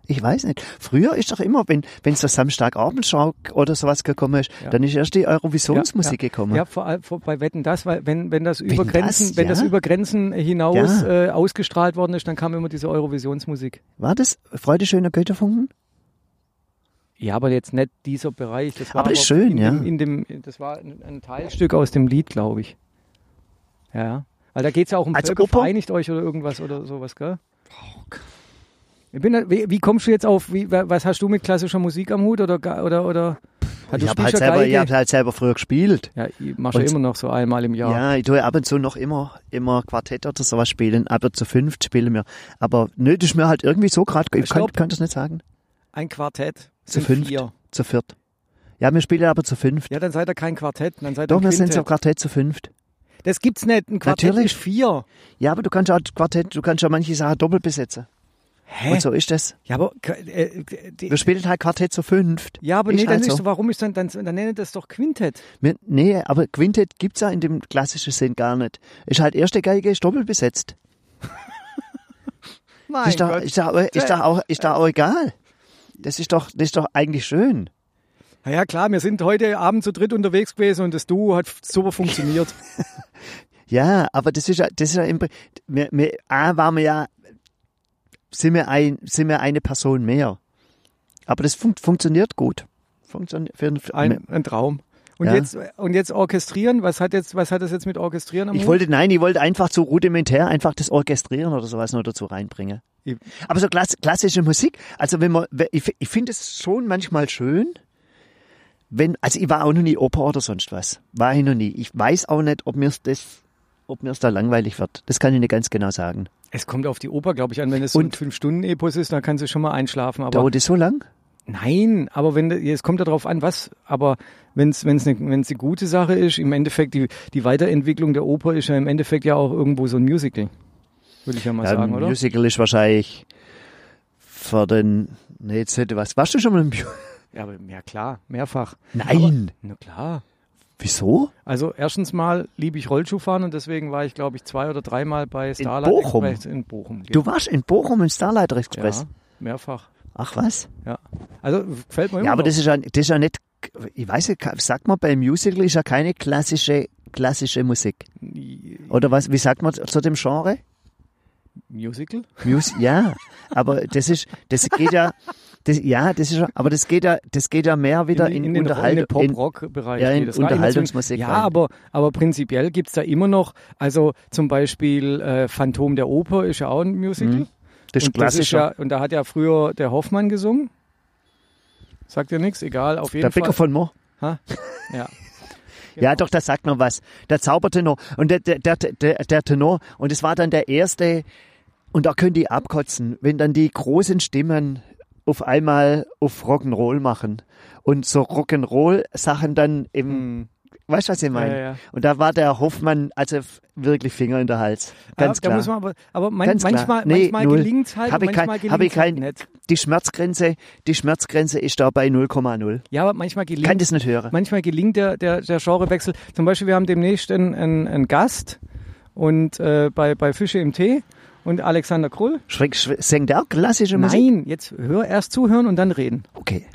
B: Ich weiß nicht. Früher ist doch immer, wenn wenn so Samstagabendschau oder sowas gekommen ist,
A: Ja.
B: dann ist erst die Eurovisionsmusik
A: ja,
B: gekommen.
A: Ja, vor allem vor, bei Wetten das, weil wenn, wenn das
B: Wenn
A: über
B: das,
A: Grenzen, wenn das
B: ja.
A: über Grenzen hinaus
B: Ja.
A: äh, ausgestrahlt worden ist, dann kam immer diese Eurovisionsmusik.
B: War das Freude schöner Götterfunken?
A: Ja, aber jetzt nicht dieser Bereich. Das war
B: Aber das ist schön,
A: in
B: ja.
A: In dem, das war ein, Teilstück aus dem Lied, glaube ich. Ja. Weil da geht's ja auch um
B: Als
A: Völker
B: Oper?
A: vereinigt euch oder irgendwas oder sowas, gell? Ich bin, wie, kommst du jetzt auf, wie, wa- was hast du mit klassischer Musik am Hut oder, oder, oder?
B: Ich habe halt,
A: ja
B: selber,
A: Geige.
B: ich hab halt selber früher gespielt.
A: Ja, ich mach ja immer noch so einmal im Jahr.
B: Ja. ich tue ab und zu noch immer, immer Quartett oder sowas spielen, aber zu fünft spielen wir. Aber nö, das ist mir halt irgendwie so gerade, ich kann,
A: Stopp.
B: kann das nicht sagen.
A: Ein Quartett
B: Zu fünft.
A: vier.
B: Zu viert. Ja, wir spielen aber zu fünft.
A: Ja, dann seid ihr kein Quartett, dann seid ihr
B: Doch, wir sind so. Quartett zu fünft.
A: Das gibt's nicht. Ein Quartett
B: Natürlich.
A: ist vier.
B: Ja, aber du kannst auch Quartett, du kannst ja manche Sachen doppelt besetzen.
A: Hä?
B: Und so ist das.
A: Ja, aber äh, die,
B: Wir spielen halt Quartett zu fünft.
A: ja, aber
B: ist
A: nee, dann
B: halt
A: ist
B: so.
A: warum ist dann dann dann nennt das doch Quintett.
B: Wir, nee, aber Quintett gibt's ja in dem klassischen Sinn gar nicht. Ist halt erste Geige ist doppelt besetzt. [LAUGHS]
A: Mein
B: ist, doch, ist, doch, ist, doch auch, ist doch auch egal. Das ist doch, das ist doch eigentlich schön.
A: Na ja, klar, wir sind heute Abend zu dritt unterwegs gewesen und das Duo hat super funktioniert. [LAUGHS]
B: Ja, aber das ist ja, das ist ja im, wir, wir, A, waren wir ja, sind wir ein, sind wir eine Person mehr. Aber das fun funktioniert gut. Funktioniert
A: Ein, ein Traum. Und
B: Ja.
A: jetzt und jetzt orchestrieren, was hat jetzt was hat das jetzt mit orchestrieren am
B: Ich
A: Hut?
B: wollte, nein, ich wollte einfach zu rudimentär einfach das Orchestrieren oder sowas noch dazu reinbringen. Aber so klass klassische Musik, also wenn man, ich, ich finde es schon manchmal schön, wenn, also ich war auch noch nie Oper oder sonst was. War ich noch nie. Ich weiß auch nicht, ob mir das, ob mir da langweilig wird. Das kann ich nicht ganz genau sagen.
A: Es kommt auf die Oper, glaube ich, an. Wenn es so ein
B: Und-
A: Fünf-Stunden-Epos ist, dann kannst du schon mal einschlafen. Aber
B: Dauert das so lang?
A: nein, aber wenn es kommt darauf an, was. Aber wenn es wenn es eine wenn es eine gute Sache ist, im Endeffekt die die Weiterentwicklung der Oper ist ja im Endeffekt ja auch irgendwo so ein Musical, würde ich ja mal
B: Ja,
A: sagen,
B: ein
A: oder?
B: Musical ist wahrscheinlich für den, nee, jetzt hätte was. Warst du schon mal im Musical?
A: Ja, aber ja klar, mehrfach.
B: Nein.
A: Na klar.
B: Wieso?
A: Also erstens mal liebe ich Rollschuhfahren und deswegen war ich, glaube ich, zwei oder dreimal bei Starlight
B: Bochum?
A: Express in Bochum.
B: Du warst in Bochum im Starlight Express.
A: ja, mehrfach.
B: Ach was?
A: Also gefällt mir immer
B: Ja, aber
A: noch.
B: das ist ja, das ist ja nicht, ich weiß nicht, sagt man beim Musical ist ja keine klassische, klassische Musik. Oder was, wie sagt man zu dem Genre?
A: Musical?
B: Mus ja, aber das ist, das geht ja, [LAUGHS] das, ja, das ist, aber das geht ja, das geht ja mehr wieder in,
A: in den, in den Pop-Rock-Bereich.
B: ja, in
A: das.
B: Unterhaltungsmusik
A: Ja,
B: rein.
A: aber, aber prinzipiell gibt's da immer noch, also zum Beispiel äh, Phantom der Oper ist ja auch ein Musical.
B: Mhm. das ist klassischer.
A: ja, und da hat ja früher der Hoffmann gesungen. Sagt dir nichts? Egal, auf jeden
B: der Bäcker
A: Fall.
B: von Mo.
A: Ha? Ja. [LAUGHS]
B: Ja, doch, das sagt noch was. Der Zaubertenor. Und der, der, der, der, der Tenor. Und es war dann der erste, und da können die abkotzen, wenn dann die großen Stimmen auf einmal auf Rock'n'Roll machen. Und so Rock'n'Roll-Sachen dann im,
A: Hm.
B: weißt du, was ich meine?
A: Ja, ja.
B: Und da war der Hoffmann, also wirklich Finger in der Hals. Ganz
A: Da
B: klar.
A: muss man aber, aber man,
B: Ganz
A: manchmal,
B: Nee,
A: manchmal
B: null.
A: gelingt's halt,
B: Hab ich kein-
A: manchmal
B: hab ich
A: halt
B: kein-
A: nicht.
B: die Schmerzgrenze, die Schmerzgrenze ist da bei 0,0.
A: Ja, aber manchmal gelingt
B: Kann das nicht hören.
A: manchmal gelingt der, der, der Genrewechsel. Zum Beispiel, wir haben demnächst einen, einen, einen Gast und äh, bei, bei Fische im Tee und Alexander Krull.
B: Schreck, singt der auch klassische Musik?
A: Nein, jetzt hör erst zuhören und dann reden.
B: Okay.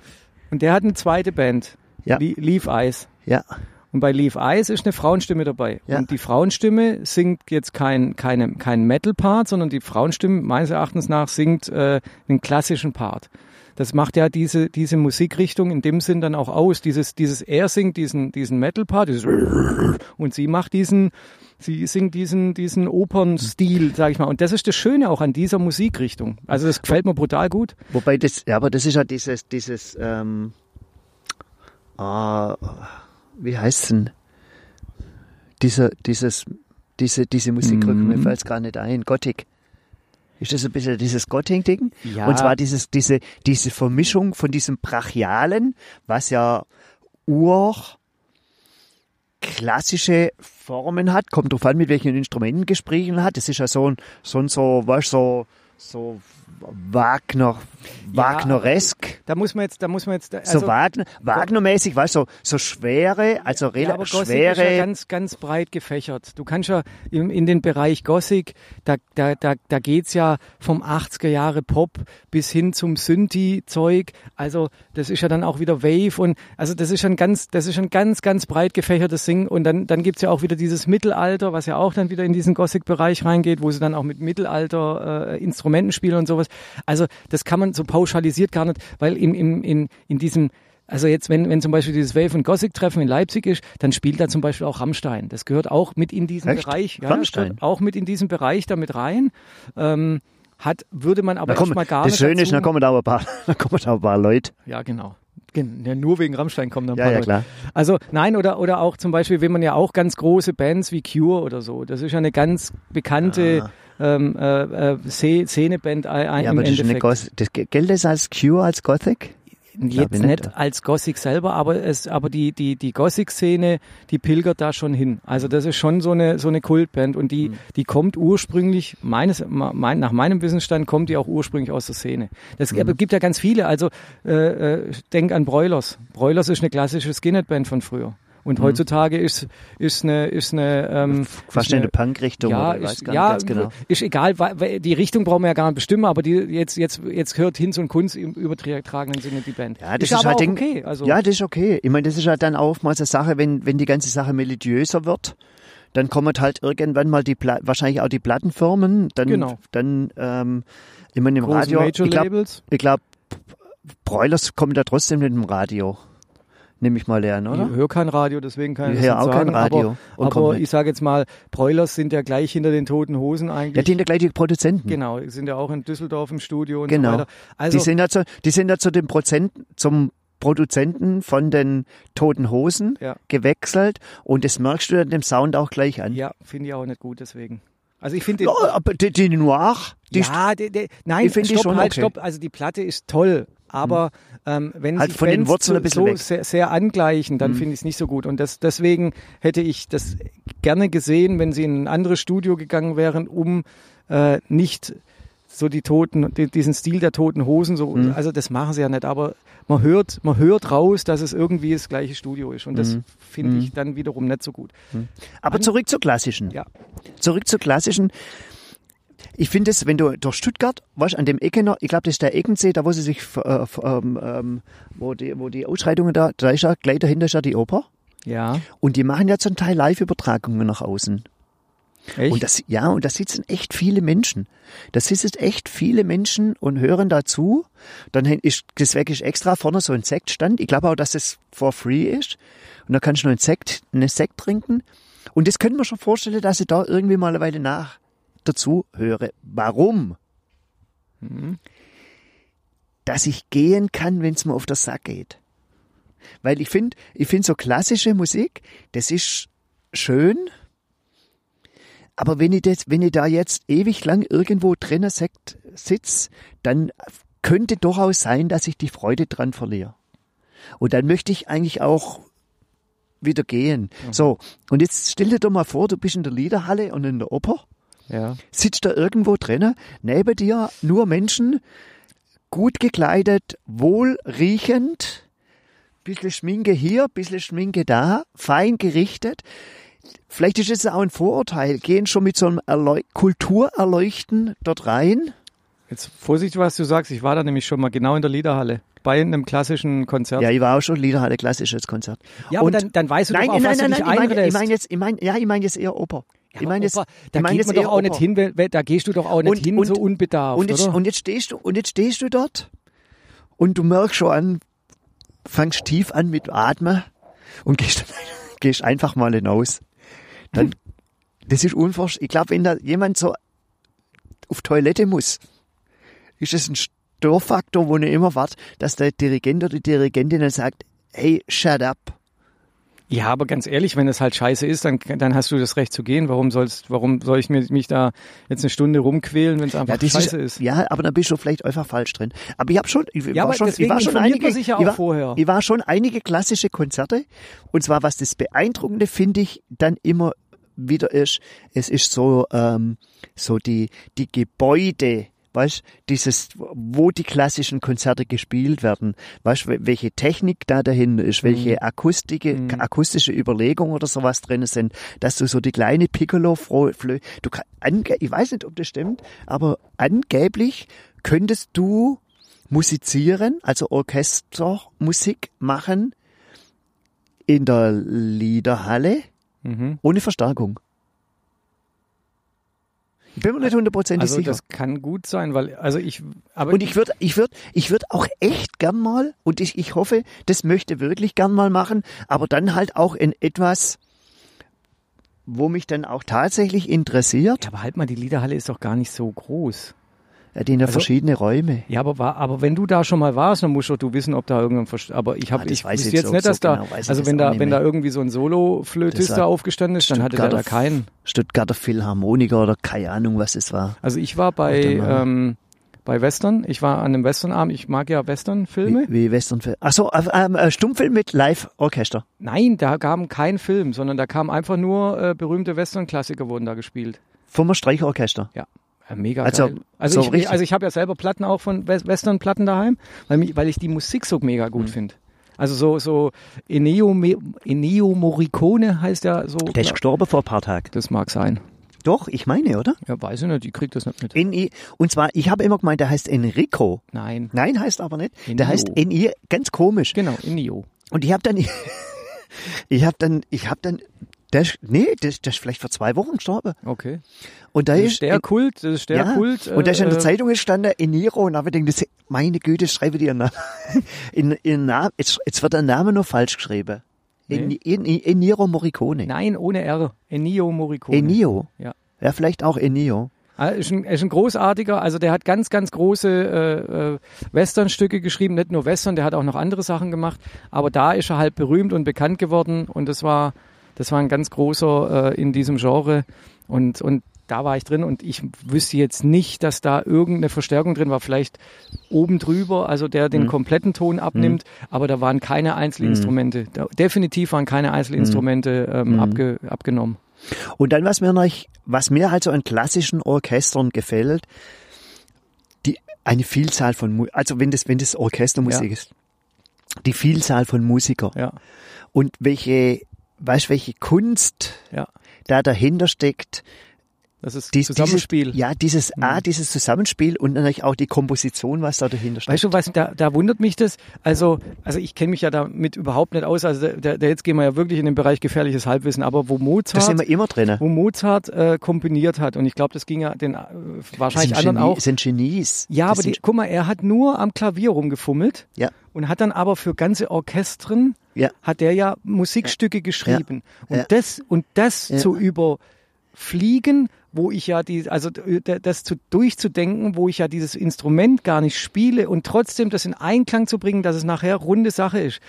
A: Und der hat eine zweite Band,
B: Ja.
A: Lie- Leaf Eyes.
B: Ja.
A: Und bei Leaf Eyes ist eine Frauenstimme dabei.
B: Ja.
A: Und die Frauenstimme singt jetzt kein, keine, kein Metal-Part, sondern die Frauenstimme meines Erachtens nach singt äh, einen klassischen Part. Das macht ja diese, diese Musikrichtung in dem Sinn dann auch aus. Dieses, dieses er singt diesen, diesen Metal-Part, dieses und sie macht diesen, sie singt diesen, diesen Opernstil, sag ich mal. Und das ist das Schöne auch an dieser Musikrichtung. Also das gefällt mir brutal gut.
B: Wobei das, ja, aber das ist ja dieses, dieses, ähm, ah, wie heißt's denn? Dieser, dieses, diese, diese Musikrichtung,
A: Mhm.
B: mir fällt's gar nicht ein. Gothic. Ist das ein bisschen dieses Gothic-Ding?
A: Ja.
B: Und zwar dieses, diese, diese Vermischung von diesem Brachialen, was ja ur klassische Formen hat, kommt drauf an, mit welchen Instrumenten gespielt hat. Das ist ja so ein, so ein, so, weißt, so, so Wagner, Wagneresk.
A: Da muss man jetzt, da muss man jetzt,
B: So
A: also,
B: Wagner, Wagner-mäßig, weißt du, so, so schwere, also
A: Ja, aber
B: relativ
A: Gothic ist ja
B: schwere.
A: ganz, ganz breit gefächert. Du kannst ja in, in den Bereich Gothic, da, da, da, da geht's ja vom 80er Jahre Pop bis hin zum Synthi-Zeug. Also das ist ja dann auch wieder Wave und also das ist schon ganz, das ist schon ganz, ganz breit gefächertes Ding. Und dann, dann gibt's ja auch wieder dieses Mittelalter, was ja auch dann wieder in diesen Gothic-Bereich reingeht, wo sie dann auch mit Mittelalter äh, Instrumenten spielen und sowas. Also das kann man so pauschalisiert gar nicht, weil in, in, in, in diesem also jetzt, wenn, wenn zum Beispiel dieses Wave und Gothic Treffen in Leipzig ist, dann spielt da zum Beispiel auch Rammstein. Das gehört auch mit in diesen
B: Echt?
A: Bereich. Ja,
B: Rammstein?
A: das auch mit in diesen Bereich damit rein. Ähm, hat, würde man aber erstmal gar
B: das
A: nicht
B: Schöne ist,
A: dazu-
B: da kommen da aber ein paar, [LAUGHS] da kommen da ein paar Leute.
A: Ja, genau. Gen- Ja, nur wegen Rammstein kommen dann ein
B: Ja,
A: paar
B: ja,
A: Leute.
B: klar.
A: Also nein, oder, oder auch zum Beispiel, wenn man ja auch ganz große Bands wie Cure oder so, das ist ja eine ganz bekannte ähm, äh, äh, Szene- Szeneband äh,
B: Ja,
A: im
B: aber das ist eine. Gos das gilt das als Cure, als Gothic?
A: Jetzt
B: ich
A: nicht
B: nicht.
A: als Gothic selber, aber es, aber die, die, die Gothic-Szene, die pilgert da schon hin. Also das ist schon so eine, so eine Kultband und
B: Mhm.
A: die, die kommt ursprünglich, meines, mein, nach meinem Wissensstand kommt die auch ursprünglich aus der Szene. Das
B: Mhm.
A: gibt ja ganz viele, also, äh, äh, denk an Broilers. Broilers ist eine klassische Skinhead-Band von früher. Und heutzutage ist, ist eine, ist eine, ähm,
B: Mhm. Fast
A: ist
B: in
A: eine,
B: der Punk-Richtung,
A: ja,
B: oder?
A: Ist, ja,
B: ganz genau.
A: ist egal, weil, die Richtung brauchen wir ja gar nicht bestimmen, aber die jetzt, jetzt, jetzt hört Hinz und Kunz im übertragenen Sinne die Band.
B: Ja, das
A: ist,
B: ist, halt Ding,
A: okay. Also,
B: Ja, das ist okay. Ich meine, das ist halt dann auch mal so eine Sache, wenn, wenn die ganze Sache melodiöser wird, dann kommen halt irgendwann mal die Pla wahrscheinlich auch die Plattenfirmen, dann,
A: Genau.
B: dann ähm, ich meine im
A: große
B: Radio. Ich glaube, glaub, Broilers kommen da trotzdem mit dem Radio. Nehme ich mal an, oder?
A: Ich höre kein Radio, deswegen kann ich
B: Ich
A: das
B: höre
A: nicht
B: auch kein
A: sagen.
B: Radio
A: Aber, aber ich sage jetzt mal, Broilers sind ja gleich hinter den toten Hosen
B: Ja,
A: eigentlich.
B: die sind ja gleich die Produzenten.
A: genau, die sind ja auch in Düsseldorf im Studio und
B: Genau.
A: so weiter. Also,
B: die sind ja zu, die sind ja zu dem Prozent, zum Produzenten von den Toten Hosen
A: Ja.
B: gewechselt und das merkst du an dem Sound auch gleich an.
A: ja, finde ich auch nicht gut deswegen. Also ich finde
B: Ja, aber die, die Noir, die
A: ja, die, die, nein,
B: ich finde die schon
A: halt,
B: okay.
A: stopp. Also die Platte ist toll, aber ähm, wenn
B: Halt
A: sich
B: von den Wurzeln
A: so, so.
B: Mhm.
A: sehr, sehr angleichen, dann finde ich es nicht so gut. Und das, deswegen hätte ich das gerne gesehen, wenn sie in ein anderes Studio gegangen wären, um äh, nicht so die toten, die, diesen Stil der toten Hosen so,
B: Mhm.
A: also das machen sie ja nicht, aber man hört, man hört raus, dass es irgendwie das gleiche Studio ist und
B: Mhm.
A: das finde ich dann wiederum nicht so gut.
B: Aber zurück zur klassischen.
A: Ja.
B: Zurück zur klassischen. Ich finde es, wenn du durch Stuttgart, weißt, an dem Eckener, ich glaube, das ist der Eckensee, da wo sie sich, äh, ähm, ähm, wo die, wo die Ausschreitungen da, da ist ja, gleich dahinter ist ja die Oper.
A: Ja,
B: Und die machen ja zum Teil Live-Übertragungen nach außen.
A: echt?
B: Und das, ja, und da sitzen echt viele Menschen. Da sitzen echt viele Menschen und hören dazu. Dann ist, deswegen ist extra vorne so ein Sektstand. Ich glaube auch, dass es for free ist. Und da kannst du noch einen Sekt, einen Sekt trinken. Und das könnte man schon vorstellen, dass ich da irgendwie mal eine Weile nach dazu höre. Warum? Dass ich gehen kann, wenn es mir auf der Sack geht. Weil ich finde, ich finde so klassische Musik, das ist schön, aber wenn ich, das, wenn ich da jetzt ewig lang irgendwo drinnen sekt- sitz, dann könnte durchaus sein, dass ich die Freude dran verliere. Und dann möchte ich eigentlich auch wieder gehen. So, und jetzt stell dir doch mal vor, du bist in der Liederhalle und in der Oper,
A: ja.
B: sitzt da irgendwo drinnen, neben dir nur Menschen, gut gekleidet, wohl riechend, bisschen Schminke hier, bisschen Schminke da, fein gerichtet. Vielleicht ist es auch ein Vorurteil. Gehen schon mit so einem Erleu Kulturerleuchten dort rein?
A: Jetzt Vorsicht, was du sagst. Ich war da nämlich schon mal genau in der Liederhalle bei einem klassischen Konzert.
B: Ja, ich war auch schon Liederhalle, klassisches Konzert.
A: Ja, aber
B: Und-
A: dann, dann weißt du
B: nein,
A: doch auch,
B: nein,
A: was
B: nein,
A: du
B: nein,
A: dich
B: ich meine, ich
A: einlässt.
B: meine jetzt, ich meine, ja, ich meine jetzt eher Oper.
A: Ja,
B: ich meine
A: Opa,
B: ich
A: da
B: meine
A: geht man doch
B: eher
A: auch nicht
B: Oper.
A: hin, da gehst du doch auch nicht
B: Und-
A: hin
B: und-
A: so unbedarft,
B: Und jetzt,
A: oder?
B: und jetzt stehst du, und jetzt stehst du dort und du merkst schon an, fangst tief an mit Atmen und gehst, [LAUGHS] gehst einfach mal hinaus. Dann, das ist unvorstellbar. Ich glaube, wenn da jemand so auf Toilette muss, ist es ein Störfaktor, wo ich immer warte, dass der Dirigent oder die Dirigentin dann sagt, hey, shut up.
A: Ja, aber ganz ehrlich, wenn es halt scheiße ist, dann, dann hast du das Recht zu gehen. Warum sollst, warum soll ich mich da jetzt eine Stunde rumquälen, wenn es einfach
B: das
A: scheiße ist?
B: Ja, aber dann bist du vielleicht einfach falsch drin. Aber ich habe schon, ich
A: Ja,
B: war schon, ich war schon einige,
A: ja
B: ich war,
A: vorher.
B: ich war schon einige klassische Konzerte. Und zwar, was das Beeindruckende finde ich dann immer wieder ist, es ist so, ähm, so die, die Gebäude, weißt, dieses, wo die klassischen Konzerte gespielt werden, weißt, welche Technik da dahinter ist, welche Akustik, akustische Überlegungen oder sowas drin sind, dass du so die kleine Piccolo Flö, du ich weiß nicht, ob das stimmt, aber angeblich könntest du musizieren, also Orchestermusik machen in der Liederhalle
A: Mhm.
B: ohne Verstärkung. Bin mir nicht hundertprozentig
A: Also
B: sicher.
A: das kann gut sein, weil also ich aber
B: Und ich würde ich würd, ich würd auch echt gern mal, und ich, ich hoffe, das möchte wirklich gern mal machen, aber dann halt auch in etwas, wo mich dann auch tatsächlich interessiert,
A: ja, aber halt mal, die Liederhalle ist doch gar nicht so groß.
B: Ja, die in
A: Also-
B: verschiedene Räume.
A: Ja, aber aber wenn du da schon mal warst, dann musst du wissen, ob da irgendein Verst aber ich
B: Ah,
A: habe
B: das
A: ich
B: weiß
A: wüsste jetzt
B: so-
A: nicht, dass
B: so
A: da
B: genau
A: also wenn da wenn da irgendwie so ein Solo-Flötist
B: Das
A: da aufgestanden ist, dann hatte der da keinen.
B: Stuttgarter Philharmoniker oder keine Ahnung, was es war.
A: Also ich war bei ähm, bei Western, ich war an einem Westernabend, ich mag ja Western-Filme.
B: Wie, wie Westernfilm. Ach so, ähm, äh, Stummfilm mit Live-Orchester.
A: Nein, da kam kein Film, sondern da kam einfach nur äh, berühmte Western-Klassiker wurden da gespielt.
B: Vom Streicherorchester.
A: Ja, mega
B: Also,
A: geil. Also
B: so
A: ich, also ich habe ja selber Platten auch von Wes- Western-Platten daheim, weil, mich, weil ich die Musik so mega
B: Mhm.
A: gut finde. Also so so Ennio, Ennio Morricone heißt ja so.
B: Der ist gestorben vor ein paar Tagen.
A: das mag sein.
B: Doch, ich meine, oder?
A: Ja, weiß ich nicht, ich krieg das nicht mit.
B: N und zwar, ich habe immer gemeint, der heißt Enrico.
A: Nein,
B: Nein, heißt aber nicht.
A: Ennio.
B: Der heißt Eni, ganz komisch.
A: genau, Ennio.
B: Und ich habe [LAUGHS] dann, ich habe dann, ich habe dann, der, ist- nee, der, ist- der ist vielleicht vor zwei Wochen gestorben.
A: Okay.
B: Und da
A: Das
B: ist,
A: der Kult, das ist der
B: ja,
A: Kult.
B: und da ist in der
A: äh,
B: Zeitung gestanden, Eniro, und da habe ich gedacht, meine Güte, schreibe dir einen Namen. [LAUGHS] In, in jetzt, jetzt wird der Name nur falsch geschrieben. En,
A: Nee.
B: en, Eniro Morricone.
A: Nein, ohne R. Ennio Morricone.
B: Enio.
A: Ja.
B: Ja, vielleicht auch Enio.
A: Ah, Ist ein, ist ein großartiger, also der hat ganz, ganz große äh, äh, Westernstücke geschrieben, nicht nur Western, der hat auch noch andere Sachen gemacht, aber da ist er halt berühmt und bekannt geworden und das war, das war ein ganz großer äh, in diesem Genre. Und, und da war ich drin und ich wüsste jetzt nicht, dass da irgendeine Verstärkung drin war, vielleicht oben drüber, also der den kompletten Ton abnimmt, aber da waren keine Einzelinstrumente, da, definitiv waren keine Einzelinstrumente ähm, abge, abgenommen.
B: Und dann, was mir noch, was mir halt so an klassischen Orchestern gefällt, die, eine Vielzahl von, also wenn das, wenn das Orchestermusik
A: Ja.
B: ist, die Vielzahl von Musikern
A: Ja,
B: und welche, weißt, welche Kunst
A: ja.
B: da dahinter steckt,
A: Das ist
B: dies,
A: Zusammenspiel.
B: Dieses, ja, dieses, A, dieses Zusammenspiel und natürlich auch die Komposition, was da dahinter steckt.
A: Weißt du was, da, da wundert mich das. Also, also ich kenne mich ja damit überhaupt nicht aus. Also da, da jetzt gehen wir ja wirklich in den Bereich gefährliches Halbwissen. Aber wo
B: da sind
A: Mozart,
B: wir immer drin.
A: wo Mozart äh, komponiert hat, und ich glaube, das ging ja den äh, wahrscheinlich
B: sind,
A: anderen
B: Genie,
A: auch.
B: sind Genies.
A: Ja,
B: Das
A: aber die,
B: sind,
A: guck mal, er hat nur am Klavier rumgefummelt
B: ja,
A: und hat dann aber für ganze Orchestren
B: ja,
A: hat er ja Musikstücke geschrieben. Und
B: Ja.
A: das, und das
B: Ja.
A: zu überfliegen, wo ich ja die, also d- das zu durchzudenken, wo ich ja dieses Instrument gar nicht spiele und trotzdem das in Einklang zu bringen, dass es nachher runde Sache ist.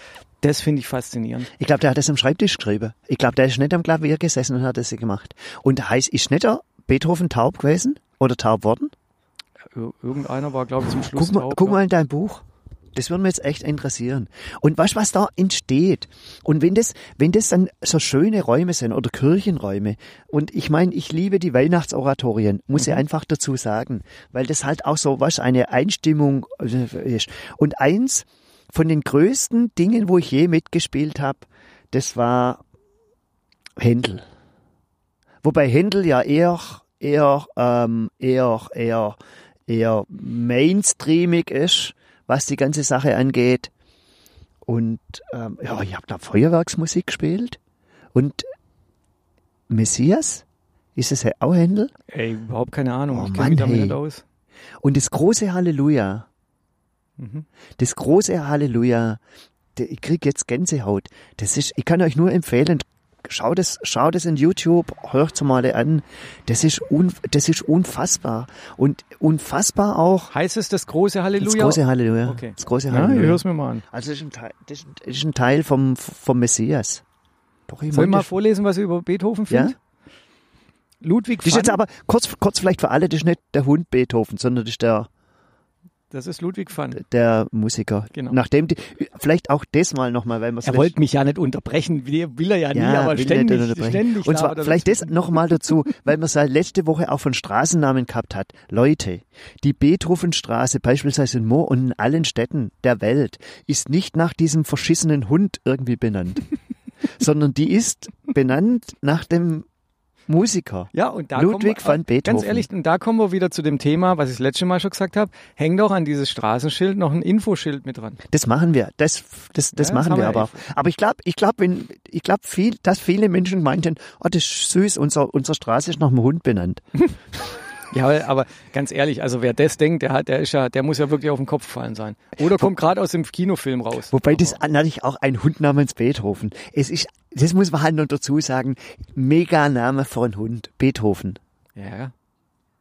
A: Das finde ich faszinierend.
B: Ich glaube, der hat das am Schreibtisch geschrieben. Ich glaube, der ist nicht am Klavier gesessen und hat das gemacht. Und heißt, ist nicht der Beethoven taub gewesen? Oder taub worden?
A: Ir irgendeiner war, glaube ich, zum Schluss
B: Guck mal,
A: drauf,
B: guck
A: ja.
B: mal in dein Buch. Das würde mich jetzt echt interessieren. Und du, was da entsteht? Und wenn das, wenn das dann so schöne Räume sind oder Kirchenräume, und ich meine, ich liebe die Weihnachtsoratorien, muss ich einfach dazu sagen, weil das halt auch so was eine Einstimmung äh, ist. Und eins von den größten Dingen, wo ich je mitgespielt habe, das war Händel. Wobei Händel ja eher, eher, ähm, eher, eher, eher mainstreamig ist, was die ganze Sache angeht. Und ähm, ja, ich habe da Feuerwerksmusik gespielt. Und Messias, ist es auch Händel?
A: Ey, überhaupt keine Ahnung.
B: Oh
A: ich kenne mich damit
B: hey.
A: nicht aus.
B: Und das große Halleluja,
A: Mhm.
B: das große Halleluja, der- ich krieg jetzt Gänsehaut. Das ist, ich kann euch nur empfehlen, schaut es, schaut es in YouTube, hört es mal an. Das ist, un, das ist unfassbar. Und unfassbar auch
A: Heißt es das große Halleluja?
B: das große Halleluja.
A: Okay.
B: Das große
A: Ja, ich
B: Halleluja.
A: hör's mir mal an.
B: Also das ist ein Teil, das ist, das ein Teil vom, vom Messias. Doch, ich
A: Soll ich mal
B: das,
A: vorlesen, was ich über Beethoven
B: Ja?
A: finde? Ludwig
B: das ist jetzt aber kurz, kurz vielleicht für alle, das ist nicht der Hund Beethoven, sondern das ist der,
A: das ist Ludwig van.
B: der Musiker.
A: Genau.
B: Nachdem die, vielleicht auch das mal nochmal, weil man
A: Er wollte mich ja nicht unterbrechen, will will er ja, nie, aber ständig,
B: unterbrechen.
A: ständig.
B: Und zwar vielleicht das nochmal dazu, weil man es halt letzte Woche auch von Straßennamen gehabt hat. Leute, die Beethovenstraße beispielsweise in Moor und in allen Städten der Welt ist nicht nach diesem verschissenen Hund irgendwie benannt, [LAUGHS] sondern die ist benannt nach dem Musiker.
A: Ja, und da
B: Ludwig
A: kommen wir,
B: van Beethoven.
A: Ganz ehrlich, und da kommen wir wieder zu dem Thema, was ich das letzte Mal schon gesagt habe. Hängt doch an dieses Straßenschild noch ein Infoschild mit dran.
B: Das machen wir. Das, das, das
A: Ja, das
B: machen
A: haben
B: wir
A: wir
B: aber. Aber ich glaube, ich glaube, wenn, ich glaube viel, dass viele Menschen meinten, oh, das ist süß, unser, unsere Straße ist nach einem Hund benannt. [LAUGHS]
A: Ja, aber ganz ehrlich, also wer das denkt, der hat, der ist ja, der muss ja wirklich auf den Kopf fallen sein. Oder kommt gerade aus dem Kinofilm raus.
B: Wobei das natürlich auch ein Hund namens Beethoven. Es ist, das muss man halt noch dazu sagen, mega Name für einen Hund. Beethoven.
A: Ja.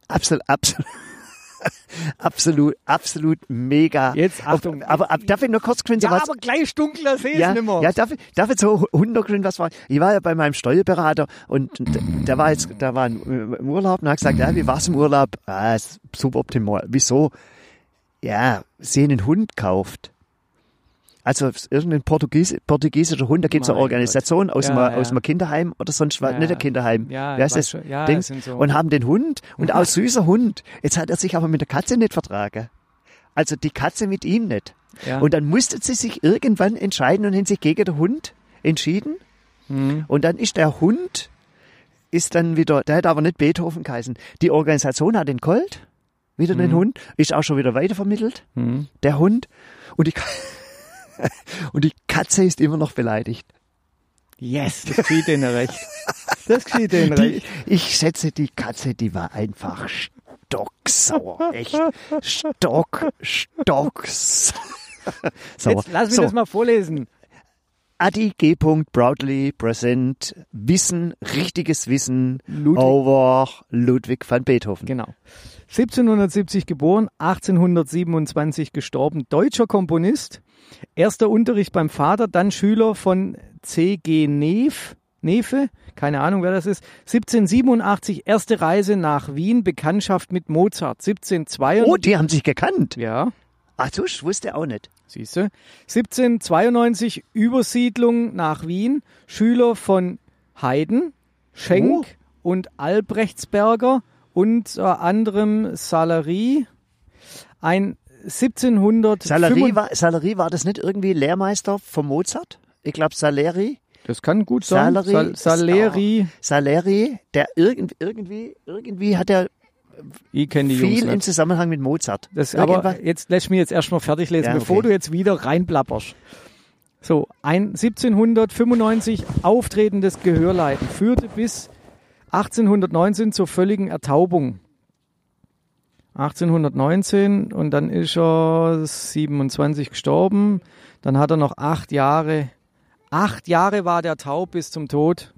B: Absolut, absolut. [LAUGHS] absolut, absolut mega.
A: Jetzt Achtung.
B: Aber, aber darf ich nur kurz Sie
A: Ja,
B: was?
A: aber gleich dunkler sehe ich
B: ja,
A: nimmer.
B: ja, darf, ich- darf ich so Hintergrund was war? Ich war ja bei meinem Steuerberater und d- der war jetzt, der war im Urlaub und hat gesagt, ja, wie war's im Urlaub? Ah, ist suboptimal. Wieso? Ja, sie einen Hund kauft. Also irgendein Portugies, portugiesischer Hund, da gibt's eine
A: Mein
B: Organisation aus,
A: Ja,
B: einem,
A: ja.
B: aus einem Kinderheim oder sonst was,
A: Ja,
B: nicht ein. Kinderheim.
A: Ja,
B: das?
A: schon. Ja,
B: Dings?
A: so-
B: Und haben den Hund und auch [LAUGHS] süßer Hund. Jetzt hat er sich aber mit der Katze nicht vertragen. Also die Katze mit ihm nicht.
A: Ja.
B: Und dann musste sie sich irgendwann entscheiden und haben sich gegen den Hund entschieden.
A: Mhm.
B: Und dann ist der Hund, ist dann wieder, der hat aber nicht Beethoven geheißen. Die Organisation hat den Colt, wieder den Hund, ist auch schon wieder weitervermittelt,
A: Mhm.
B: der Hund. Und die, [LAUGHS] [LAUGHS] und die Katze ist immer noch beleidigt.
A: Yes, das geschieht denen recht. Das geschieht
B: Die,
A: recht.
B: ich schätze, die Katze, die war einfach stocksauer. Echt. Stock, stocksauer. [LAUGHS]
A: Jetzt lass mich
B: So.
A: das mal vorlesen.
B: Adi G. Broadly Präsent Wissen, richtiges Wissen
A: Ludwig-
B: over Ludwig van Beethoven.
A: Genau. 1770 geboren, 1827 gestorben, deutscher Komponist. Erster Unterricht beim Vater, dann Schüler von C.G. Neef, Nefe, keine Ahnung, wer das ist. 1787 erste Reise nach Wien, Bekanntschaft mit Mozart. 1792,
B: Oh, die haben sich gekannt.
A: ja,
B: Ach so, ich wusste auch nicht.
A: siehst du. 1792 Übersiedlung nach Wien, Schüler von Haydn, Schenk
B: Oh.
A: und Albrechtsberger, unter anderem Salerie. Ein 1700
B: Salerie war, Salerie war das nicht irgendwie Lehrmeister von Mozart? Ich glaube Saleri.
A: Das kann gut sein.
B: Salerie.
A: Sal Saleri.
B: Saleri, der irgendwie, irgendwie, irgendwie hat er
A: Ich kenne die Jungs
B: viel im
A: nicht.
B: Zusammenhang mit Mozart.
A: Das,
B: Irgendwas-
A: aber jetzt lässt mich jetzt erstmal fertig lesen,
B: Ja, okay.
A: bevor du jetzt wieder reinplapperst. So, ein 1795 auftretendes Gehörleiden führte bis 1819 zur völligen Ertaubung. 1819 und dann ist er 27 gestorben. Dann hat er noch acht Jahre. Acht Jahre war der taub bis zum Tod.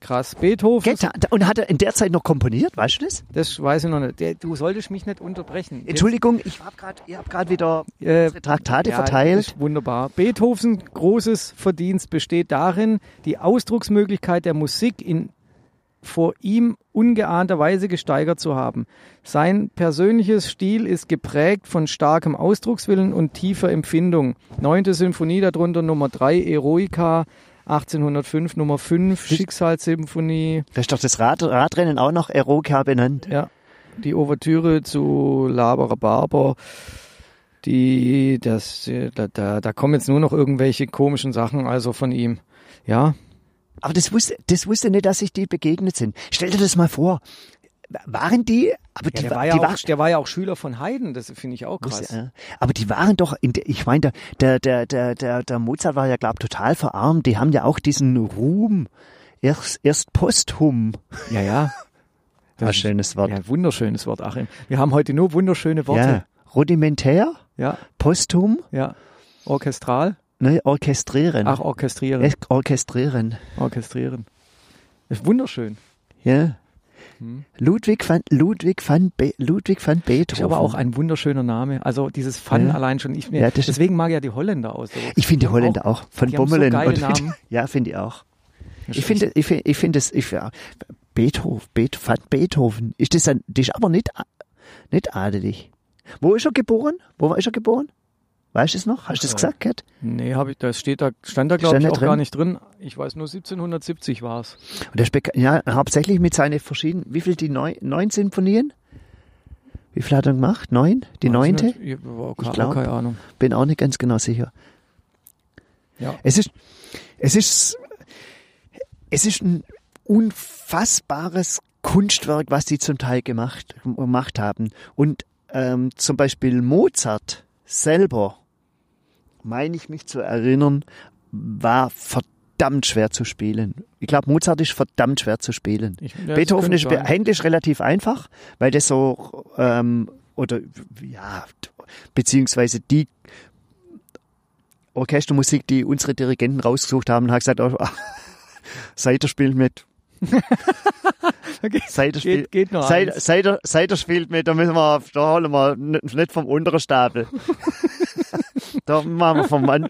A: Krass. Beethoven.
B: Und hat er in der Zeit noch komponiert, weißt du das?
A: Das weiß ich noch nicht. Du solltest mich nicht unterbrechen.
B: Entschuldigung, ich hab grad, habt gerade wieder
A: Äh,
B: Traktate
A: ja,
B: verteilt.
A: Wunderbar. Beethovens großes Verdienst besteht darin, die Ausdrucksmöglichkeit der Musik in vor ihm ungeahnter Weise gesteigert zu haben. Sein persönliches Stil ist geprägt von starkem Ausdruckswillen und tiefer Empfindung. Neunte Symphonie, darunter Nummer 3, Eroica, 1805, Nummer 5, Schicksalssymphonie,
B: Da ist doch das Rad, Radrennen auch noch Eroka benannt.
A: ja, die Ouvertüre zu Laberer Barber, die, das, äh, da, da, da kommen jetzt nur noch irgendwelche komischen Sachen, also von ihm. Ja,
B: Aber das wusste, das wusste nicht, dass sich die begegnet sind. Stell dir das mal vor. Waren die, aber
A: ja
B: die,
A: der,
B: wa-
A: war ja
B: die
A: auch,
B: waren,
A: der war ja auch Schüler von Haydn, das finde ich auch krass.
B: Ja, aber die waren doch, in der, ich meine, der, der, der, der, der Mozart war ja, glaub total verarmt. Die haben ja auch diesen Ruhm erst, erst posthum.
A: Ja, ja. [LAUGHS]
B: Was schönes Wort.
A: Ja, wunderschönes Wort, Achim. Wir haben heute nur wunderschöne
B: Ja.
A: Worte.
B: Rudimentär,
A: Ja,
B: posthum,
A: ja. Orchestral.
B: Ne, orchestrieren.
A: Ach, orchestrieren.
B: Echt orchestrieren.
A: Orchestrieren. Ist wunderschön.
B: Ja. Ludwig van, Ludwig van, Be Ludwig van Beethoven.
A: Ist aber auch ein wunderschöner Name. Also dieses Fun
B: Ja.
A: allein schon. Ich, mir,
B: Ja,
A: deswegen mag ja die Holländer aus. So.
B: Ich finde die Holländer auch, von
A: haben so
B: Bummelen. und-
A: Namen. [LAUGHS]
B: Ja, finde ich auch. Ich finde, ich finde, ich finde es, ich, ja, Beethoven, Beet, van Beethoven, ist das ein, das ist aber nicht, nicht adelig. Wo ist er geboren? Wo ist er geboren? Weißt du es noch? Hast du das
A: Äh,
B: gesagt, Kat?
A: Nee, hab ich, das steht da, stand da glaube ich auch
B: drin?
A: gar nicht drin. Ich weiß nur 1770 war es.
B: Und der ja, hauptsächlich mit seinen verschiedenen, wie viel die neun, neun Sinfonien? Wie viel hat er gemacht? Neun? Die neunte?
A: Ich,
B: Ich
A: ich
B: glaub.
A: keine Ahnung.
B: Bin auch nicht ganz genau sicher.
A: Ja.
B: Es ist, es ist, es ist ein unfassbares Kunstwerk, was die zum Teil gemacht, gemacht haben. Und ähm, zum Beispiel Mozart selber, meine ich mich zu erinnern, war verdammt schwer zu spielen. Ich glaube, Mozart ist verdammt schwer zu spielen.
A: Ich, ja,
B: Beethoven ist
A: sein.
B: händisch relativ einfach, weil das so, ähm, oder ja, beziehungsweise die Orchestermusik, die unsere Dirigenten rausgesucht haben, hat gesagt, oh, [LAUGHS] Seiter spielt mit. [LAUGHS]
A: Okay.
B: Seiter spielt,
A: Geht, geht noch
B: Seiter. Seiter, Seiter spielt mit, da müssen wir, da holen wir nicht vom unteren Stapel. [LAUGHS] da machen wir vom An,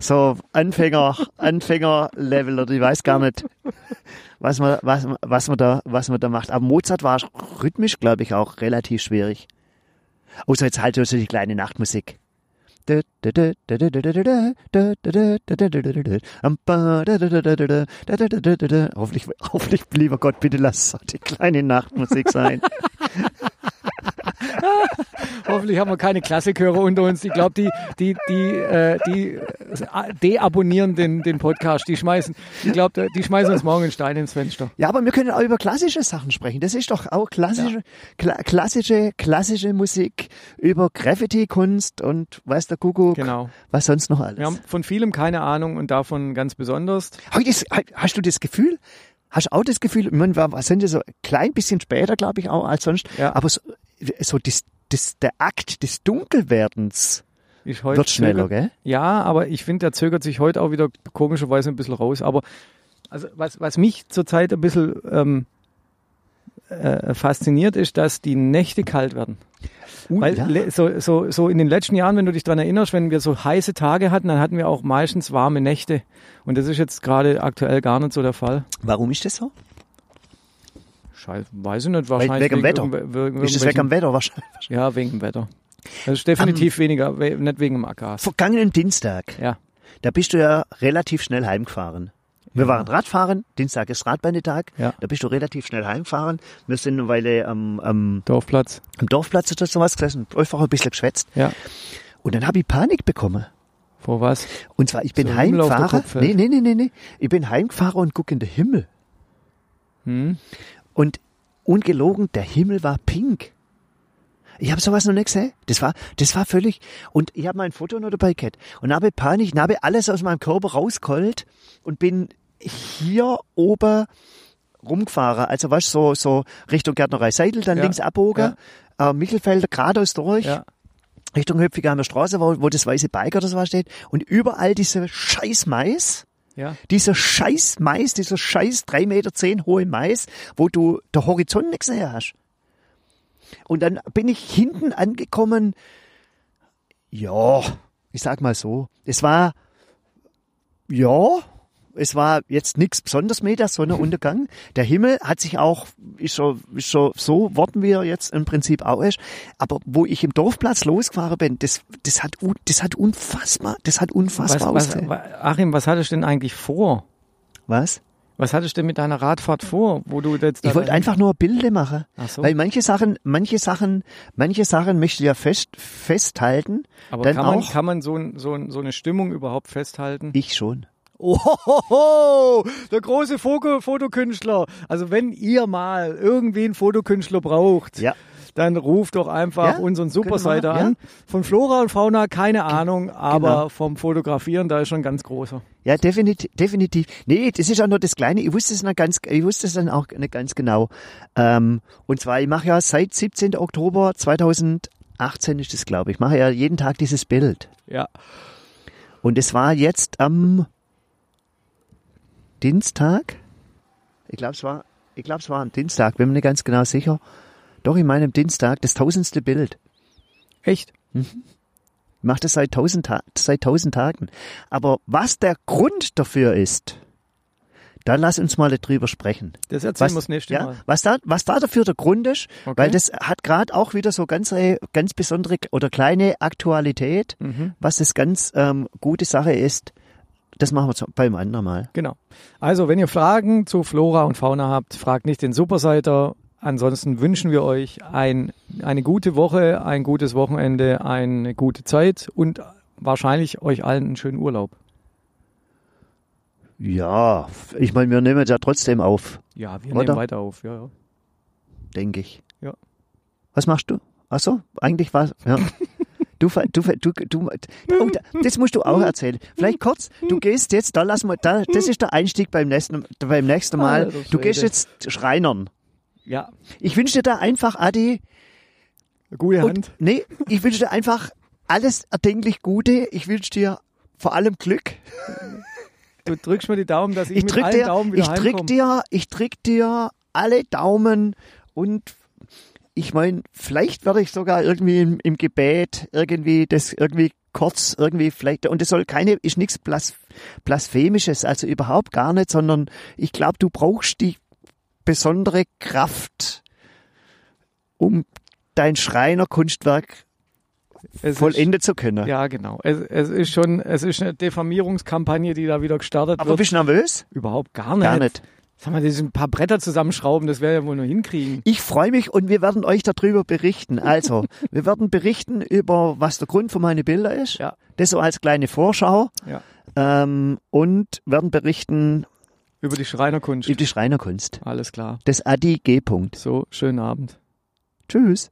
B: so Anfänger, Anfängerlevel oder ich weiß gar nicht, was man, was, was man da, was man da macht. Aber Mozart war rhythmisch, glaube ich, auch relativ schwierig. Außer jetzt halt so die kleine Nachtmusik. Hoffentlich, hoffentlich, lieber Gott, bitte lass die kleine Nachtmusik sein.
A: Hoffentlich haben wir keine Klassikhörer unter uns. Ich glaube, die, die, die, äh, die äh, deabonnieren den, den Podcast. Die schmeißen, ich glaube, die schmeißen uns morgen einen Stein ins Fenster.
B: Ja, aber wir können auch über klassische Sachen sprechen. Das ist doch auch klassische, kla klassische, klassische Musik über Graffiti-Kunst und weiß der Kuckuck,
A: Genau.
B: was sonst noch alles.
A: Wir haben von vielem keine Ahnung und davon ganz besonders.
B: Hast du das Gefühl? Hast du auch das Gefühl, meine, wir sind ja so ein klein bisschen später, glaube ich, auch als sonst,
A: Ja.
B: aber so, so das, das, der Akt des Dunkelwerdens wird schneller,
A: zögert-
B: gell?
A: Ja, aber ich finde, der zögert sich heute auch wieder komischerweise ein bisschen raus. Aber also was, was mich zurzeit ein bisschen ähm, äh, fasziniert, ist, dass die Nächte kalt werden.
B: Uh,
A: Weil
B: ja.
A: so, so, so in den letzten Jahren, wenn du dich dran erinnerst, wenn wir so heiße Tage hatten, dann hatten wir auch meistens warme Nächte. Und das ist jetzt gerade aktuell gar nicht so der Fall.
B: Warum ist das so?
A: Scheiße, weiß ich nicht, wahrscheinlich.
B: wegen dem Wetter?
A: wegen
B: Ist das weg
A: irgendwelchen-
B: am Wetter wahrscheinlich?
A: Ja, wegen dem Wetter. Das ist definitiv weniger, we nicht wegen dem Abgas.
B: Vergangenen Dienstag,
A: Ja,
B: da bist du ja relativ schnell heimgefahren. Wir waren Radfahren, Dienstag ist Radbandetag,
A: Ja.
B: da bist du relativ schnell heimgefahren. Wir sind eine Weile am, am,
A: Dorfplatz.
B: am Dorfplatz oder sowas gesessen, einfach ein bisschen geschwätzt.
A: Ja.
B: Und dann habe ich Panik bekommen.
A: Vor was?
B: Und zwar, ich bin
A: So
B: heimgefahren. Nee, nee, nee, nee, nee. Ich bin heimgefahren und gucke in den Himmel.
A: Hm?
B: Und ungelogen, der Himmel war pink. Ich habe sowas noch nicht gesehen. Das war, das war völlig. Und ich habe mein Foto noch dabei gehabt. Und habe Panik, habe alles aus meinem Körper rausgeholt und bin hier oben rumgefahren. Also du, so, so Richtung Gärtnerei Seidel, dann
A: Ja.
B: links abbogen, äh, Michelfelder geradeaus durch.
A: Ja.
B: Richtung Höpfiger Straße, wo, wo das weiße Bike oder sowas steht. Und überall diese scheiß Mais.
A: Ja.
B: Dieser scheiß Mais, dieser scheiß 3,10 Meter hohe Mais, wo du der Horizont nicht gesehen hast. Und dann bin ich hinten angekommen. Ja, ich sag mal so. Es war, ja, es war jetzt nichts Besonderes mehr, der Sonnenuntergang. Der Himmel hat sich auch, ist schon, ist schon so worden, wie er jetzt im Prinzip auch ist. Aber wo ich im Dorfplatz losgefahren bin, das, das hat, das hat unfassbar, das hat
A: Was,
B: unfassbar
A: was,
B: ausgesehen.
A: wa- Achim, was hattest du denn eigentlich vor?
B: Was?
A: Was hattest du denn mit deiner Radfahrt vor, wo du jetzt
B: Ich wollte einfach nur Bilder machen.
A: Ach so.
B: Weil manche Sachen, manche Sachen, manche Sachen möchte ich ja fest, festhalten.
A: Aber
B: dann
A: kann man,
B: auch
A: kann man so, ein, so, ein, so eine Stimmung überhaupt festhalten?
B: ich schon.
A: Oh, der große Foto Fotokünstler. Also wenn ihr mal irgendwie einen Fotokünstler braucht,
B: Ja.
A: dann ruft doch einfach
B: Ja,
A: unseren
B: machen, ja.
A: an. Von Flora und Fauna keine Ahnung, aber
B: Genau.
A: vom Fotografieren, da ist schon ganz großer.
B: Ja, definitiv, definitiv. Nee, das ist auch nur das Kleine. Ich wusste es noch ganz, ich wusste es dann auch nicht ganz genau. Ähm, und zwar, ich mache ja seit 17. Oktober 2018 ist das, glaube ich, mache ja jeden Tag dieses Bild.
A: Ja.
B: Und es war jetzt am Dienstag. Ich glaube, es war, ich glaube, es war am Dienstag, bin mir nicht ganz genau sicher. Doch, ich meine am Dienstag, das tausendste Bild.
A: Echt?
B: Ich mache das seit tausend, Ta seit tausend Tagen. Aber was der Grund dafür ist, da lass uns mal drüber sprechen.
A: Das erzählen wir das nächste
B: ja,
A: Mal.
B: was, da, was da dafür der Grund ist,
A: Okay.
B: weil das hat gerade auch wieder so ganz, äh, ganz besondere oder kleine Aktualität,
A: Mhm.
B: was das ganz ähm, gute Sache ist. Das machen wir zu- beim anderen Mal.
A: Genau. Also, wenn ihr Fragen zu Flora und Fauna habt, fragt nicht den Superseiter. Ansonsten wünschen wir euch ein, eine gute Woche, ein gutes Wochenende, eine gute Zeit und wahrscheinlich euch allen einen schönen Urlaub.
B: Ja, ich meine, wir nehmen ja trotzdem auf,
A: Ja, wir
B: Oder?
A: nehmen weiter auf. Ja, ja.
B: denke ich.
A: Ja.
B: Was machst du? Ach so, eigentlich war ja. [LAUGHS] Du, du, du, du, oh, da- das musst du auch erzählen. Vielleicht kurz, du gehst jetzt, da lass mal, da, das ist der Einstieg beim nächsten, beim nächsten Mal.
A: Alter
B: Du gehst jetzt Schreinern.
A: Ja,
B: Ich wünsche dir da einfach, Adi,
A: gute
B: und,
A: Hand.
B: nee, ich wünsche dir einfach alles erdenklich Gute. Ich wünsche dir vor allem Glück.
A: Du drückst mir die Daumen, dass ich,
B: Ich
A: mit
B: drück
A: allen
B: dir,
A: Daumen wieder
B: ich drück dir, ich drück dir alle Daumen und ich meine, vielleicht werde ich sogar irgendwie im, im Gebet irgendwie das irgendwie kurz irgendwie vielleicht und es soll keine ist nichts Blas, blasphemisches, also überhaupt gar nicht, sondern ich glaube, du brauchst die besondere Kraft, um dein Schreinerkunstwerk
A: Es
B: vollenden zu können.
A: Ist, ja, genau. Es, es ist schon, es ist eine Diffamierungskampagne, die da wieder gestartet
B: Aber
A: wird.
B: bist du nervös?
A: Überhaupt gar nicht.
B: Gar nicht.
A: Sag mal, ein paar Bretter zusammenschrauben, das wäre ja wohl nur hinkriegen.
B: Ich freue mich und wir werden euch darüber berichten. Also, [LAUGHS] wir werden berichten über, was der Grund für meine Bilder ist.
A: Ja.
B: Das so als kleine Vorschau.
A: Ja.
B: Ähm, und werden berichten
A: Über die Schreinerkunst.
B: über die Schreinerkunst.
A: Alles klar.
B: Das Adi G. -Punkt.
A: So, schönen Abend.
B: Tschüss.